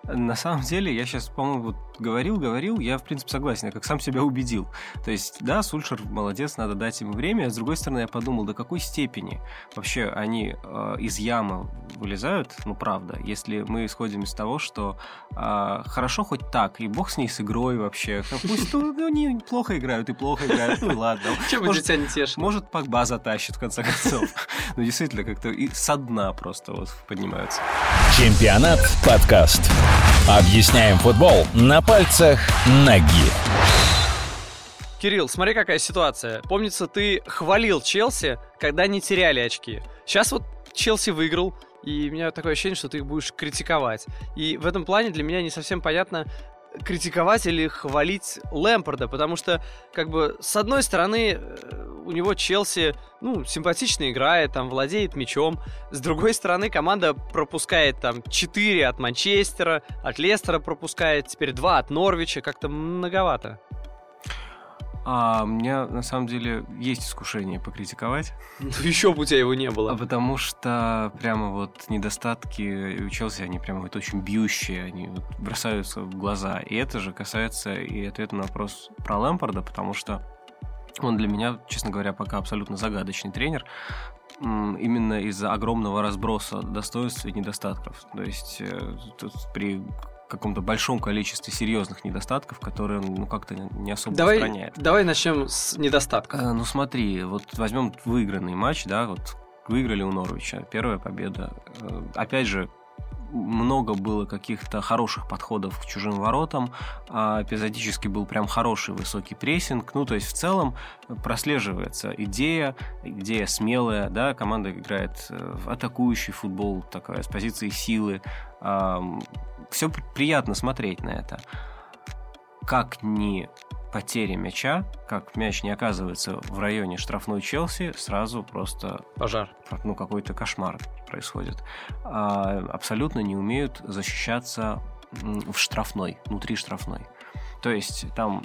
На самом деле, я сейчас, по-моему, говорил, говорил, я, в принципе, согласен, я как сам себя убедил. То есть, да, Сульшер молодец, надо дать ему время. А с другой стороны, я подумал, до какой степени вообще они э, из ямы вылезают, ну, правда, если мы исходим из того, что э, хорошо хоть так, и бог с ней с игрой вообще. Пусть ну, ну, они плохо играют и плохо играют, ну и ладно. Чем Может, тебя не тешит? может, Погба затащит, в конце концов. Ну, действительно, как-то и со дна просто вот поднимаются. Чемпионат подкаст. Объясняем футбол на пальцах ноги. Кирилл, смотри, какая ситуация. Помнится, ты хвалил Челси, когда не теряли очки. Сейчас вот Челси выиграл, и у меня такое ощущение, что ты их будешь критиковать. И в этом плане для меня не совсем понятно, критиковать или хвалить Лэмпорда, потому что, как бы, с одной стороны, э, у него Челси, ну, симпатично играет, там, владеет мячом, с другой стороны, команда пропускает, там, 4 от Манчестера, от Лестера пропускает, теперь 2 от Норвича, как-то многовато. А у меня, на самом деле, есть искушение покритиковать, Еще бы у тебя его не а было. потому что прямо вот недостатки у Челси, они прямо вот очень бьющие, они вот бросаются в глаза. И это же касается и ответа на вопрос про Лэмпорда, потому что он для меня, честно говоря, пока абсолютно загадочный тренер, именно из-за огромного разброса достоинств и недостатков. То есть э, тут при каком-то большом количестве серьезных недостатков, которые он ну, как-то не особо Давай, устраняет. давай начнем с недостатков. Э, Ну смотри, вот возьмем выигранный матч, да, вот выиграли у Норвича, первая победа. Э, Опять же, много было каких-то хороших подходов к чужим воротам, а эпизодически был прям хороший высокий прессинг. Ну, то есть в целом прослеживается идея, идея смелая, да, команда играет э, в атакующий футбол, такая с позиции силы. Все приятно смотреть на это. Как ни потеря мяча, как мяч не оказывается в районе штрафной Челси, сразу просто Пожар. ну, какой-то кошмар происходит. А, абсолютно не умеют защищаться в штрафной, внутри штрафной. То есть там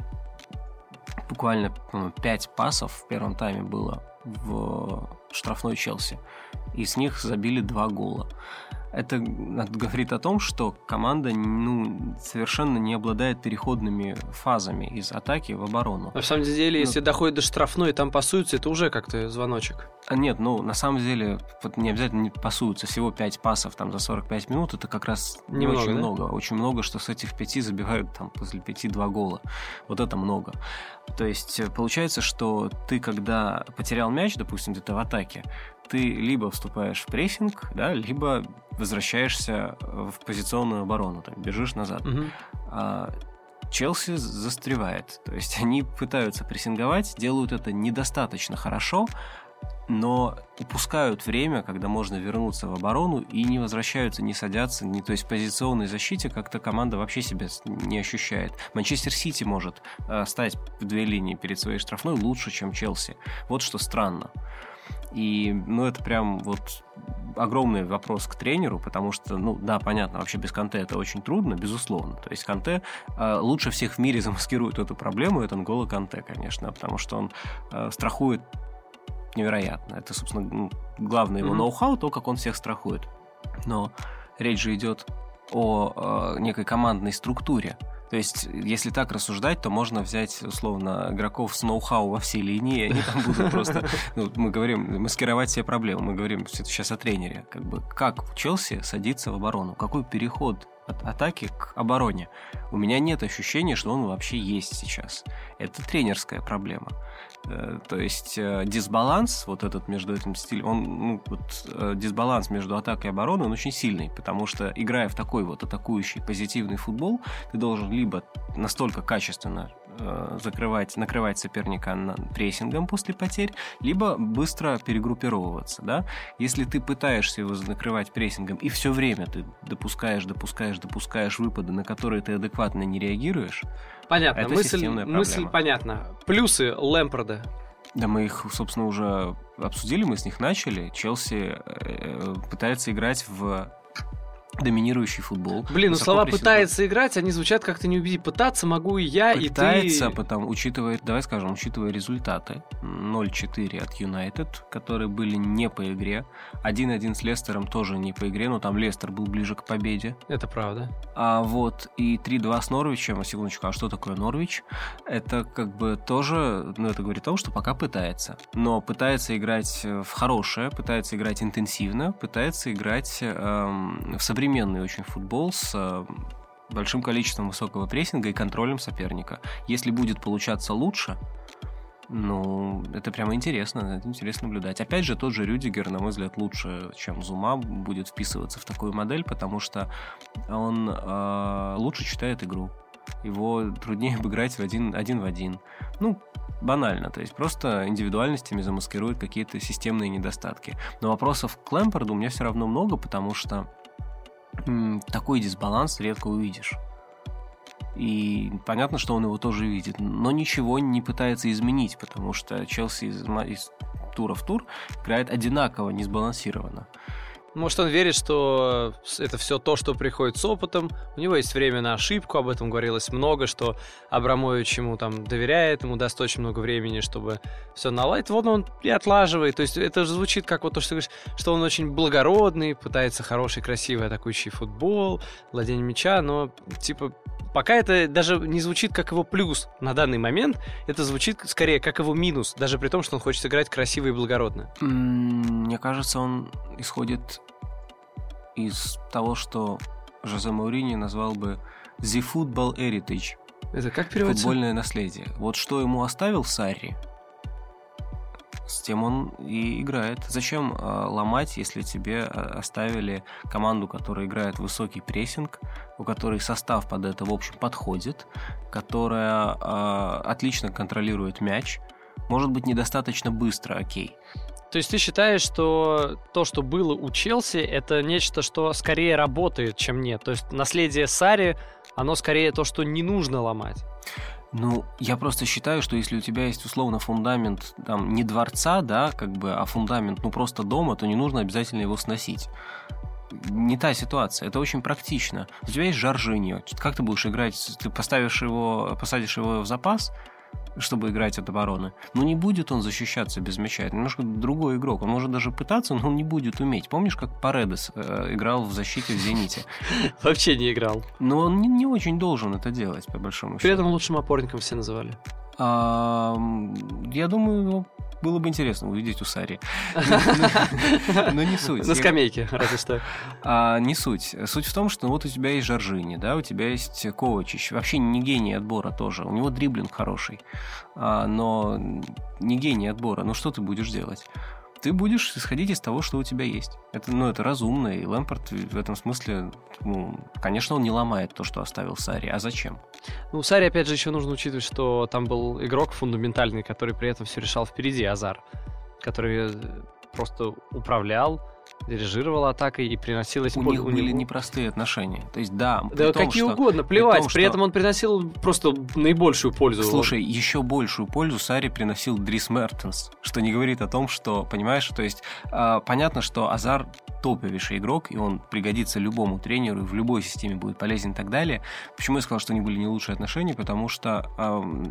буквально по-моему, 5 пасов в первом тайме было в штрафной Челси. И с них забили два гола. Это говорит о том, что команда ну, совершенно не обладает переходными фазами из атаки в оборону. На самом деле, Ну. если доходит до штрафной и там пасуются, это уже как-то звоночек. А Нет, ну, на самом деле, вот не обязательно не пасуются. Всего 5 пасов там за 45 минут, это как раз не Немного, очень да? много. Очень много, что с этих 5 забивают там после 5 два гола. Вот это много. То есть, э, получается, что ты, когда потерял мяч, допустим, где-то в атаке, ты либо вступаешь в прессинг, да, либо возвращаешься в позиционную оборону, там, бежишь назад. Мгм. А Челси застревает. То есть они пытаются прессинговать, делают это недостаточно хорошо, но упускают время, когда можно вернуться в оборону и не возвращаются, не садятся, не, то есть в позиционной защите как-то команда вообще себя не ощущает. Манчестер Сити может э, стать в две линии перед своей штрафной лучше, чем Челси. Вот что странно. И, ну, это прям вот огромный вопрос к тренеру, потому что, ну, да, понятно, вообще без Канте это очень трудно, безусловно. То есть Канте э, лучше всех в мире замаскирует эту проблему, это Нголо Канте, конечно, потому что он э, страхует невероятно. Это, собственно, ну, главное его Мгм. ноу-хау, то, как он всех страхует. Но речь же идет о э, некой командной структуре. То есть, если так рассуждать, то можно взять, условно, игроков с ноу-хау во всей линии, и они там будут просто, ну, мы говорим, маскировать все проблемы. Мы говорим сейчас о тренере. Как бы, как Челси садится в оборону? Какой переход от атаки к обороне? У меня нет ощущения, что он вообще есть сейчас. Это тренерская проблема. Э, То есть э, дисбаланс вот этот между этим стилем, он, ну, вот, э, дисбаланс между атакой и обороной, он очень сильный, потому что играя в такой вот атакующий позитивный футбол, ты должен либо настолько качественно закрывать, накрывать соперника прессингом после потерь, либо быстро перегруппировываться, да. Если ты пытаешься его накрывать прессингом и все время ты допускаешь, допускаешь, допускаешь выпады, на которые ты адекватно не реагируешь, Понятно, Это мысль, мысль понятна. Плюсы Лэмпорда. Да мы их, собственно, уже обсудили, мы с них начали. Челси э, пытается играть в доминирующий футбол. Блин, ну слова прессингует. «пытается играть», они звучат как-то неубедительно. Пытаться могу и я, Пытается, и ты. потому, учитывая, давай скажем, учитывая результаты. 0-4 от Юнайтед, которые были не по игре. 1-1 с Лестером тоже не по игре, но там Лестер был ближе к победе. Это правда. А вот и 3-2 с Норвичем, а секундочку, а что такое Норвич? Это как бы тоже, ну это говорит о том, что пока пытается. Но пытается играть в хорошее, пытается играть интенсивно, пытается играть эм, в современный очень футбол с э, большим количеством высокого прессинга и контролем соперника. Если будет получаться лучше, ну, это прямо интересно, это интересно наблюдать. Опять же, тот же Рюдигер, на мой взгляд, лучше, чем Зума, будет вписываться в такую модель, потому что он э, лучше читает игру. Его труднее обыграть в один, один в один. Ну, банально, то есть просто индивидуальностями замаскирует какие-то системные недостатки. Но вопросов к Лэмпорду у меня все равно много, потому что такой дисбаланс редко увидишь. И понятно, что он его тоже видит, но ничего не пытается изменить, потому что Челси из, из тура в тур играет одинаково, несбалансированно. Может, он верит, что с- это все то, что приходит с опытом. У него есть время на ошибку, об этом говорилось много, что Абрамович ему там доверяет, ему даст очень много времени, чтобы все наладить. Вот он и отлаживает. То есть это же звучит как вот то, что ты говоришь, что он очень благородный, пытается хороший, красивый атакующий футбол, владение мяча, но типа пока это даже не звучит как его плюс на данный момент, это звучит скорее как его минус, даже при том, что он хочет играть красиво и благородно. Мне кажется, он исходит из того, что Жозе Маурини назвал бы «the football heritage» Это как переводится? футбольное наследие. Вот что ему оставил Сарри, с тем он и играет. Зачем э, ломать, если тебе э, оставили команду, которая играет высокий прессинг, у которой состав под это, в общем, подходит, которая э, отлично контролирует мяч, может быть, недостаточно быстро, окей. То есть ты считаешь, что то, что было у Челси, это нечто, что скорее работает, чем нет? То есть наследие Сари, оно скорее то, что не нужно ломать. Ну, я просто считаю, что если у тебя есть условно фундамент там не дворца, да, как бы, а фундамент ну просто дома, то не нужно обязательно его сносить. Не та ситуация, это очень практично. У тебя есть Жоржиньо, как ты будешь играть? Ты поставишь его, посадишь его в запас, чтобы играть от обороны. Ну, не будет он защищаться без мяча. Это немножко другой игрок. Он может даже пытаться, но он не будет уметь. Помнишь, как Паредес э, играл в защите в «Зените»? Вообще не играл. Но он не, не очень должен это делать, по большому счету. При этом лучшим опорником все называли. Я думаю, его было бы интересно увидеть у Сари. Но не суть. На скамейке, разве что. А, не суть. Суть в том, что вот у тебя есть Жоржини, да, у тебя есть Ковачич. Вообще не гений отбора тоже. У него дриблинг хороший, а, но не гений отбора. Ну что ты будешь делать? Ты будешь исходить из того, что у тебя есть. Это, ну, это разумно, и Лэмпорт в этом смысле, ну, конечно, он не ломает то, что оставил Сари. А зачем? Ну, Сари, опять же, еще нужно учитывать, что там был игрок фундаментальный, который при этом все решал впереди, Азар, который просто управлял, дирижировал атакой и приносил у них у были него... непростые отношения. То есть, да, да том, какие что... угодно, плевать. При, том, при этом он приносил просто наибольшую пользу. Слушай, еще большую пользу Сари приносил Дрис Мертенс, что не говорит о том, что, понимаешь, то есть э, понятно, что Азар топовейший игрок, и он пригодится любому тренеру, и в любой системе будет полезен и так далее. Почему я сказал, что они были не лучшие отношения? Потому что э,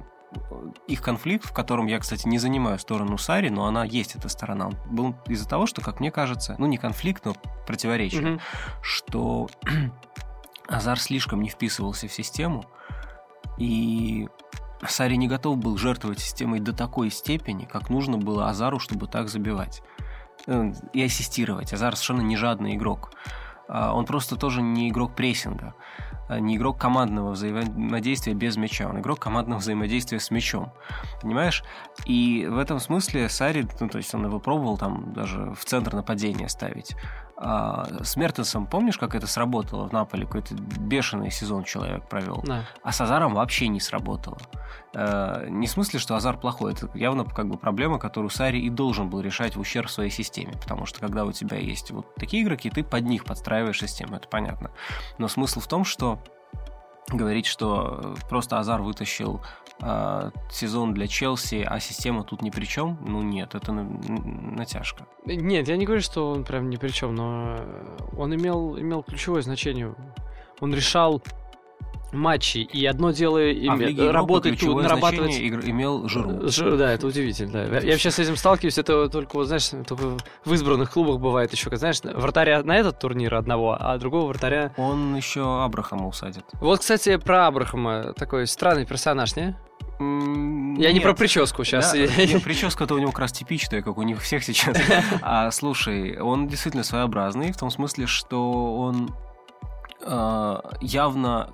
их конфликт, в котором я, кстати, не занимаю сторону Сари, но она есть, эта сторона, был из-за того, что, как мне кажется, ну не конфликт, но противоречие, угу. что Азар слишком не вписывался в систему, и Сари не готов был жертвовать системой до такой степени, как нужно было Азару, чтобы так забивать э, и ассистировать. Азар совершенно не жадный игрок. А, он просто тоже не игрок прессинга. А, не игрок командного взаимодействия без мяча, он игрок командного взаимодействия с мячом. Понимаешь? И в этом смысле Сари, ну, то есть он его пробовал там даже в центр нападения ставить. А, с Мертенсом, помнишь, как это сработало в Наполе? Какой-то бешеный сезон человек провел. Да. А с Азаром вообще не сработало. А, не в смысле, что Азар плохой. Это явно как бы проблема, которую Сари и должен был решать в ущерб своей системе. Потому что когда у тебя есть вот такие игроки, ты под них подстраиваешь систему, это понятно. Но смысл в том, что говорить, что просто Азар вытащил э, сезон для Челси, а система тут ни при чем, ну нет, это натяжка. Нет, я не говорю, что он прям ни при чем, но он имел, имел ключевое значение. Он решал матчи, и одно дело а име... работать тут, нарабатывать... Игр... имел Жиру. Жир, да, это удивительно. Да. Я сейчас с этим сталкиваюсь, это только, вот, знаешь, только в избранных клубах бывает еще, знаешь, вратаря на этот турнир одного, а другого вратаря... Он еще Абрахама усадит. Вот, кстати, про Абрахама, такой странный персонаж, не? Я Нет. не про прическу сейчас. Да? Нет, прическа-то у него как раз типичная, как у них всех сейчас. А слушай, он действительно своеобразный, в том смысле, что он явно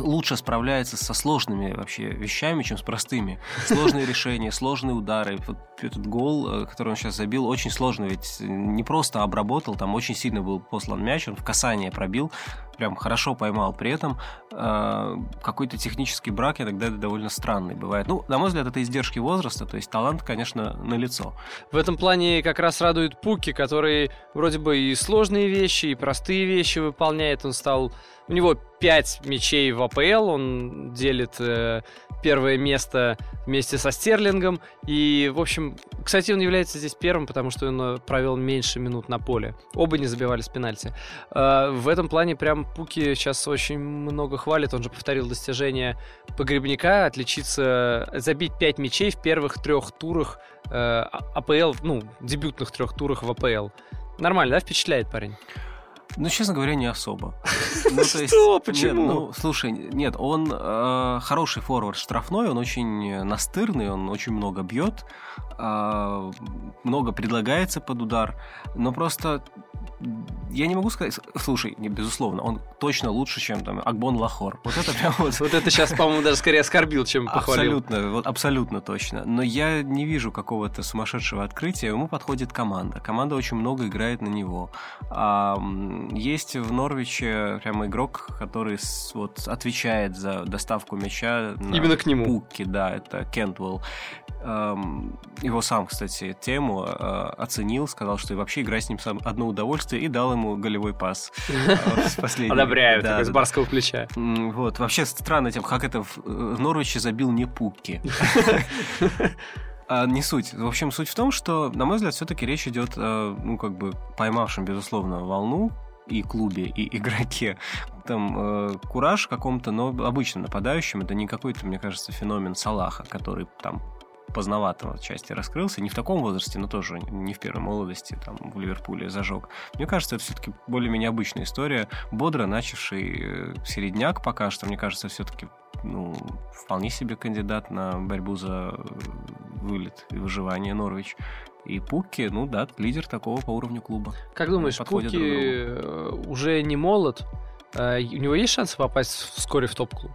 лучше справляется со сложными вообще вещами, чем с простыми. Сложные решения, сложные удары. Вот этот гол, э, который он сейчас забил, очень сложно, ведь не просто обработал, там очень сильно был послан мяч, он в касание пробил, прям хорошо поймал. При этом э, какой-то технический брак иногда довольно странный бывает. Ну, на мой взгляд, это издержки возраста, то есть талант, конечно, налицо. В этом плане как раз радует Пуки, который вроде бы и сложные вещи, и простые вещи выполняет. Он стал у него 5 мячей в АПЛ, он делит э, первое место вместе со Стерлингом. И, в общем, кстати, он является здесь первым, потому что он э, провел меньше минут на поле. Оба не забивали с пенальти. Э, в этом плане прям Пуки сейчас очень много хвалит. Он же повторил достижение погребника, отличиться, забить 5 мячей в первых трех турах э, АПЛ, ну, дебютных трех турах в АПЛ. Нормально, да, впечатляет парень? Ну, честно говоря, не особо. Ну, то есть, Что? Почему? Нет, ну, слушай, нет, он э, хороший форвард штрафной, он очень настырный, он очень много бьет, э, много предлагается под удар, но просто я не могу сказать, слушай, не, безусловно, он точно лучше, чем там Акбон Лахор. Вот это прям вот... Вот это сейчас, по-моему, даже скорее оскорбил, чем похвалил. Абсолютно, вот абсолютно точно. Но я не вижу какого-то сумасшедшего открытия. Ему подходит команда. Команда очень много играет на него. А, есть в Норвиче прямо игрок, который вот отвечает за доставку мяча на Именно к нему. Пукки, да, это Кентвелл. Его сам, кстати, тему э, оценил, сказал, что вообще играть с ним одно удовольствие, и дал ему голевой пас. Э, Одобряю, такой с барского плеча. Вот, вообще странно тем, как это в Норвиче забил не Пукки. А, не суть. В общем, суть в том, что, на мой взгляд, все-таки речь идет, э, ну, как бы, поймавшем, безусловно, волну и клубе, и игроке. Там э, кураж каком-то, но обычно нападающим. Это не какой-то, мне кажется, феномен Салаха, который там поздновато части раскрылся. Не в таком возрасте, но тоже не в первой молодости, там, в Ливерпуле зажег. Мне кажется, это все-таки более-менее обычная история. Бодро начавший э, середняк пока что, мне кажется, все-таки ну, вполне себе кандидат на борьбу за э, вылет и выживание Норвич. И Пуки, ну да, лидер такого по уровню клуба. Как думаешь, Пуки э, уже не молод? У него есть шанс попасть вскоре в топ-клуб?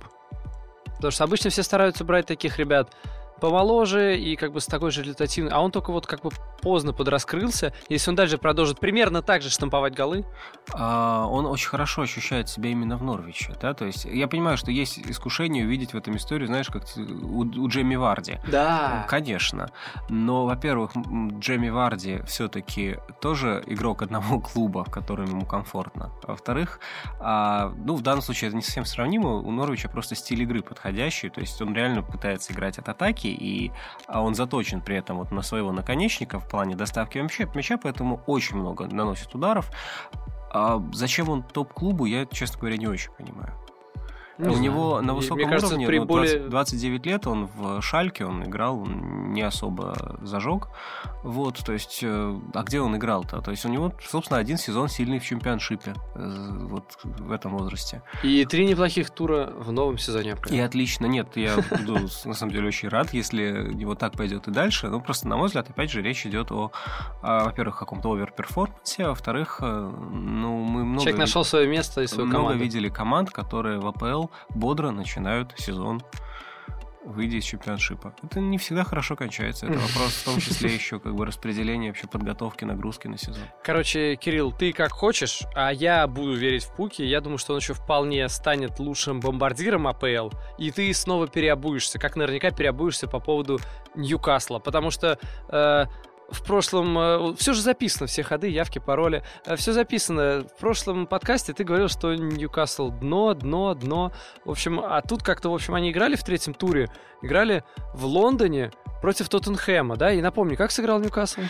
Потому что обычно все стараются брать таких ребят помоложе и как бы с такой же результативной. А он только вот как бы поздно подраскрылся. Если он дальше продолжит примерно так же штамповать голы. А, он очень хорошо ощущает себя именно в Норвиче, да, то есть я понимаю, что есть искушение увидеть в этом историю, знаешь, как у, у Джейми Варди. Да. Конечно. Но, во-первых, Джейми Варди все-таки тоже игрок одного клуба, в котором ему комфортно. А во-вторых, а, ну, в данном случае это не совсем сравнимо. У Норвича просто стиль игры подходящий, то есть он реально пытается играть от атаки, и а он заточен при этом вот на своего наконечника в плане доставки мяча, мяча поэтому очень много наносит ударов. А зачем он топ-клубу, я, честно говоря, не очень понимаю. Не у знаю. него на высоком Мне кажется, уровне, при ну, 20, более... 29 лет, он в Шальке, он играл, он не особо зажег. Вот, то есть, э, а где он играл-то? То есть, у него, собственно, один сезон сильный в чемпионшипе, э, вот в этом возрасте. И три неплохих тура в новом сезоне. И отлично. Нет, я буду, на самом деле, очень рад, если его так пойдет и дальше. Ну, просто, на мой взгляд, опять же, речь идет о, во-первых, каком-то оверперформансе, а во-вторых, э, ну, мы много... Человек нашел свое место и свою много команду. Много видели команд, которые в АПЛ бодро начинают сезон выйдя из чемпионшипа. Это не всегда хорошо кончается. Это вопрос в том числе еще как бы распределения вообще подготовки, нагрузки на сезон. Короче, Кирилл, ты как хочешь, а я буду верить в Пуки. Я думаю, что он еще вполне станет лучшим бомбардиром АПЛ. И ты снова переобуешься, как наверняка переобуешься по поводу Ньюкасла. Потому что э, в прошлом... Э, все же записано, все ходы, явки, пароли. Э, все записано. В прошлом подкасте ты говорил, что Ньюкасл дно, дно, дно. В общем, а тут как-то, в общем, они играли в третьем туре. Играли в Лондоне против Тоттенхэма, да? И напомни, как сыграл Ньюкасл?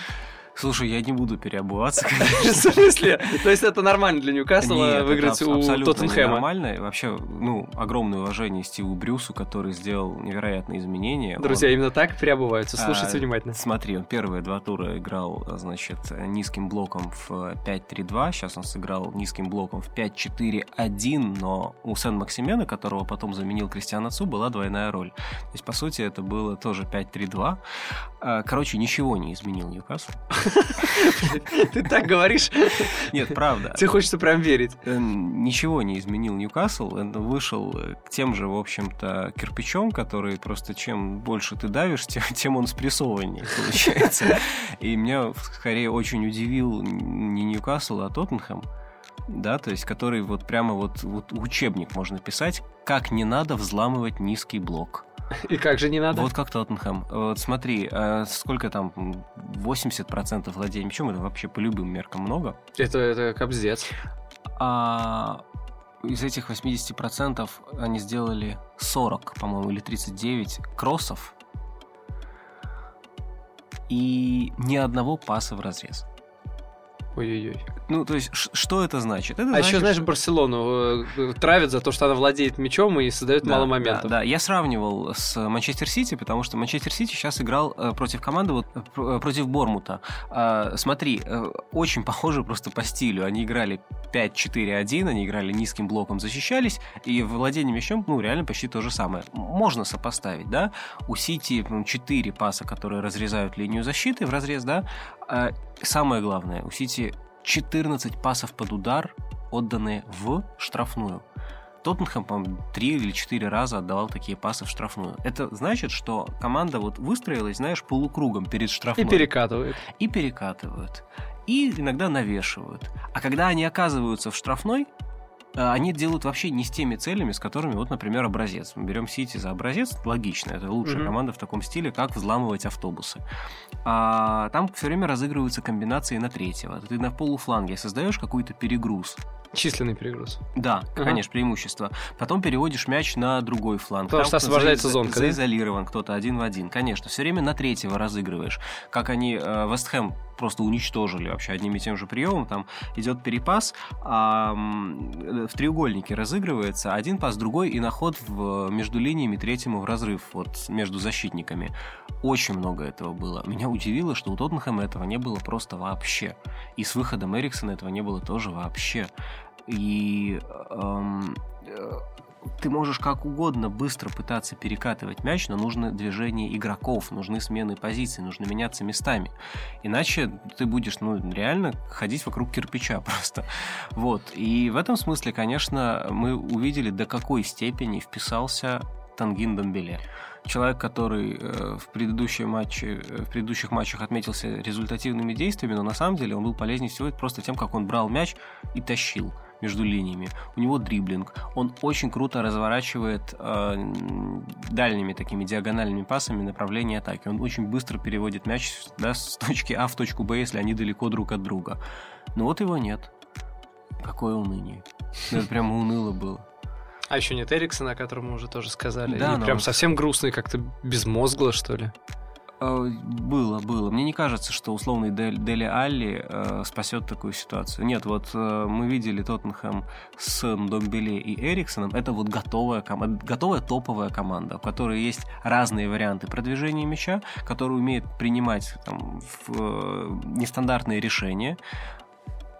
Слушай, я не буду переобуваться. В смысле? То есть это нормально для Ньюкасла выиграть у Тоттенхэма? нормально. Вообще, ну, огромное уважение Стиву Брюсу, который сделал невероятные изменения. Друзья, именно так переобуваются. Слушайте а, внимательно. Смотри, он первые два тура играл, значит, низким блоком в 5-3-2. Сейчас он сыграл низким блоком в 5-4-1, но у Сен-Максимена, которого потом заменил Кристиан Отцу, была двойная роль. То есть, по сути, это было тоже 5-3-2. А, короче, ничего не изменил Ньюкасл. Ты так говоришь? Нет, правда. Тебе хочется прям верить. Э, ничего не изменил Ньюкасл. Он вышел э, к тем же, в общем-то, кирпичом, который просто чем больше ты давишь, тем, тем он спрессованнее получается. И меня скорее очень удивил не Ньюкасл, а Тоттенхэм да, то есть который вот прямо вот, вот учебник можно писать, как не надо взламывать низкий блок. И как же не надо? Вот как Тоттенхэм. Вот смотри, а сколько там, 80% владения мячом, это вообще по любым меркам много. Это, это капздец. А из этих 80% они сделали 40, по-моему, или 39 кроссов и ни одного паса в разрез. Ой-ой-ой. Ну, то есть, что это значит? Это а значит, еще, знаешь, Барселону э, травят за то, что она владеет мячом и создает да, мало моментов. Да, да, я сравнивал с Манчестер Сити, потому что Манчестер Сити сейчас играл э, против команды, вот, э, против Бормута. А, смотри, очень похоже просто по стилю. Они играли 5-4-1, они играли низким блоком, защищались, и владение мячом, ну, реально почти то же самое. Можно сопоставить, да? У Сити 4 паса, которые разрезают линию защиты в разрез, да? А самое главное, у Сити 14 пасов под удар, отданные в штрафную. Тоттенхэм, по-моему, три или четыре раза отдавал такие пасы в штрафную. Это значит, что команда вот выстроилась, знаешь, полукругом перед штрафной. И перекатывает. И перекатывают. И иногда навешивают. А когда они оказываются в штрафной, они делают вообще не с теми целями, с которыми, вот, например, образец. Мы берем Сити за образец, логично, это лучшая mm-hmm. команда в таком стиле, как взламывать автобусы. А там все время разыгрываются комбинации на третьего. Ты на полуфланге создаешь какой-то перегруз. Численный перегруз. Да, ага. конечно, преимущество. Потом переводишь мяч на другой фланг. Потому что освобождается зонка, за, Заизолирован кто-то один в один. Конечно, все время на третьего разыгрываешь. Как они, э, Вестхэм просто уничтожили вообще одним и тем же приемом. Там идет перепас, а в треугольнике разыгрывается один пас, другой и на ход в, между линиями третьему в разрыв вот между защитниками. Очень много этого было. Меня удивило, что у Тоттенхэма этого не было просто вообще. И с выходом Эриксона этого не было тоже вообще. И эм, э, ты можешь как угодно быстро пытаться перекатывать мяч, но нужно движение игроков, нужны смены позиций, нужно меняться местами. Иначе ты будешь, ну, реально ходить вокруг кирпича просто. Вот. И в этом смысле, конечно, мы увидели, до какой степени вписался Тангин Домбеле. Человек, который э, в, предыдущие э, в предыдущих матчах отметился результативными действиями, но на самом деле он был полезнее всего просто тем, как он брал мяч и тащил между линиями. У него дриблинг. Он очень круто разворачивает э, дальними такими диагональными пасами направление атаки. Он очень быстро переводит мяч да, с точки А в точку Б, если они далеко друг от друга. Но вот его нет. Какое уныние. Ну, это прямо уныло было. А еще нет Эриксона, о котором мы уже тоже сказали. Да, И прям совсем грустный, как-то безмозгло, что ли. Э, Было, было. Мне не кажется, что условный Дели Алли э, спасет такую ситуацию. Нет, вот э, мы видели Тоттенхэм с Домбеле и Эриксоном. Это вот готовая, готовая топовая команда, у которой есть разные варианты продвижения мяча, которая умеет принимать там, в, э, нестандартные решения.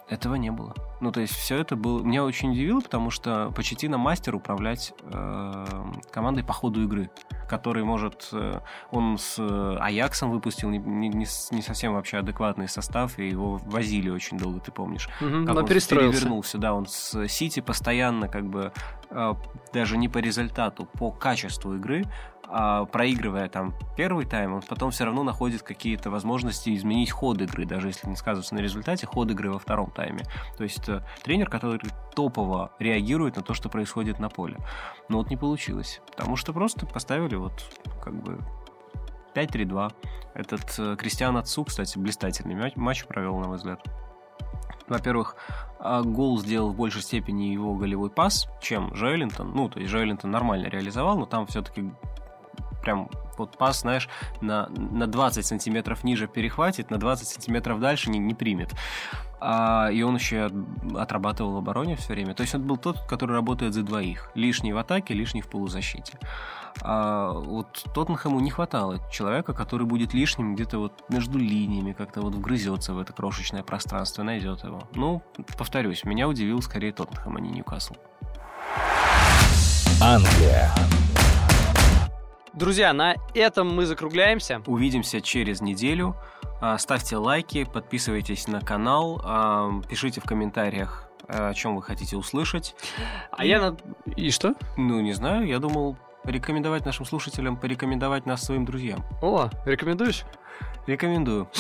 Этого не было. Ну, то есть, все это было... Меня очень удивило, потому что Почетина мастер управлять э, командой по ходу игры, который может... э, он с э, Аяксом выпустил не, не- не совсем вообще адекватный состав, и его возили очень долго, ты помнишь. Мгм, Как он перестроился. перевернулся, да, он с Сити постоянно как бы э, даже не по результату, по качеству игры, а проигрывая там первый тайм, он потом все равно находит какие-то возможности изменить ход игры, даже если не сказывается на результате, ход игры во втором тайме. То есть э, тренер, который топово реагирует на то, что происходит на поле. Но вот не получилось, потому что просто поставили вот как бы 5-3-2. Этот э, Кристиан Отцу, кстати, блистательный мяч, матч провел, на мой взгляд. Во-первых, а, гол сделал в большей степени его голевой пас, чем Жоэлинтон. Ну, то есть Жоэлинтон нормально реализовал, но там все-таки прям вот пас, знаешь, на, на 20 сантиметров ниже перехватит, на 20 сантиметров дальше не, не примет. А, и он еще от- отрабатывал в обороне все время. То есть он был тот, который работает за двоих. Лишний в атаке, лишний в полузащите. А вот Тоттенхэму не хватало человека, который будет лишним где-то вот между линиями, как-то вот вгрызется в это крошечное пространство, найдет его. Ну, повторюсь, меня удивил скорее Тоттенхэм, а не Ньюкасл. Англия. Друзья, на этом мы закругляемся. Увидимся через неделю. А, Ставьте лайки, подписывайтесь на канал, а, пишите в комментариях, а, о чем вы хотите услышать. А я на... И что? Ну, не знаю, я думал рекомендовать нашим слушателям, порекомендовать нас своим друзьям. О, рекомендуешь? Рекомендую.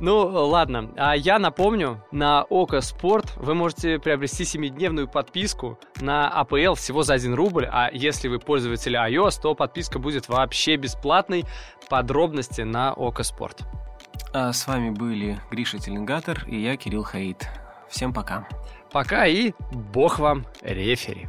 Ну, ладно. А я напомню, на Око Спорт вы можете приобрести 7-дневную подписку на АПЛ всего за 1 рубль, а если вы пользователь iOS, то подписка будет вообще бесплатной. Подробности на Око Спорт. А с вами были Гриша Теленгатор и я, Кирилл Хаид. Всем пока. Пока и бог вам рефери.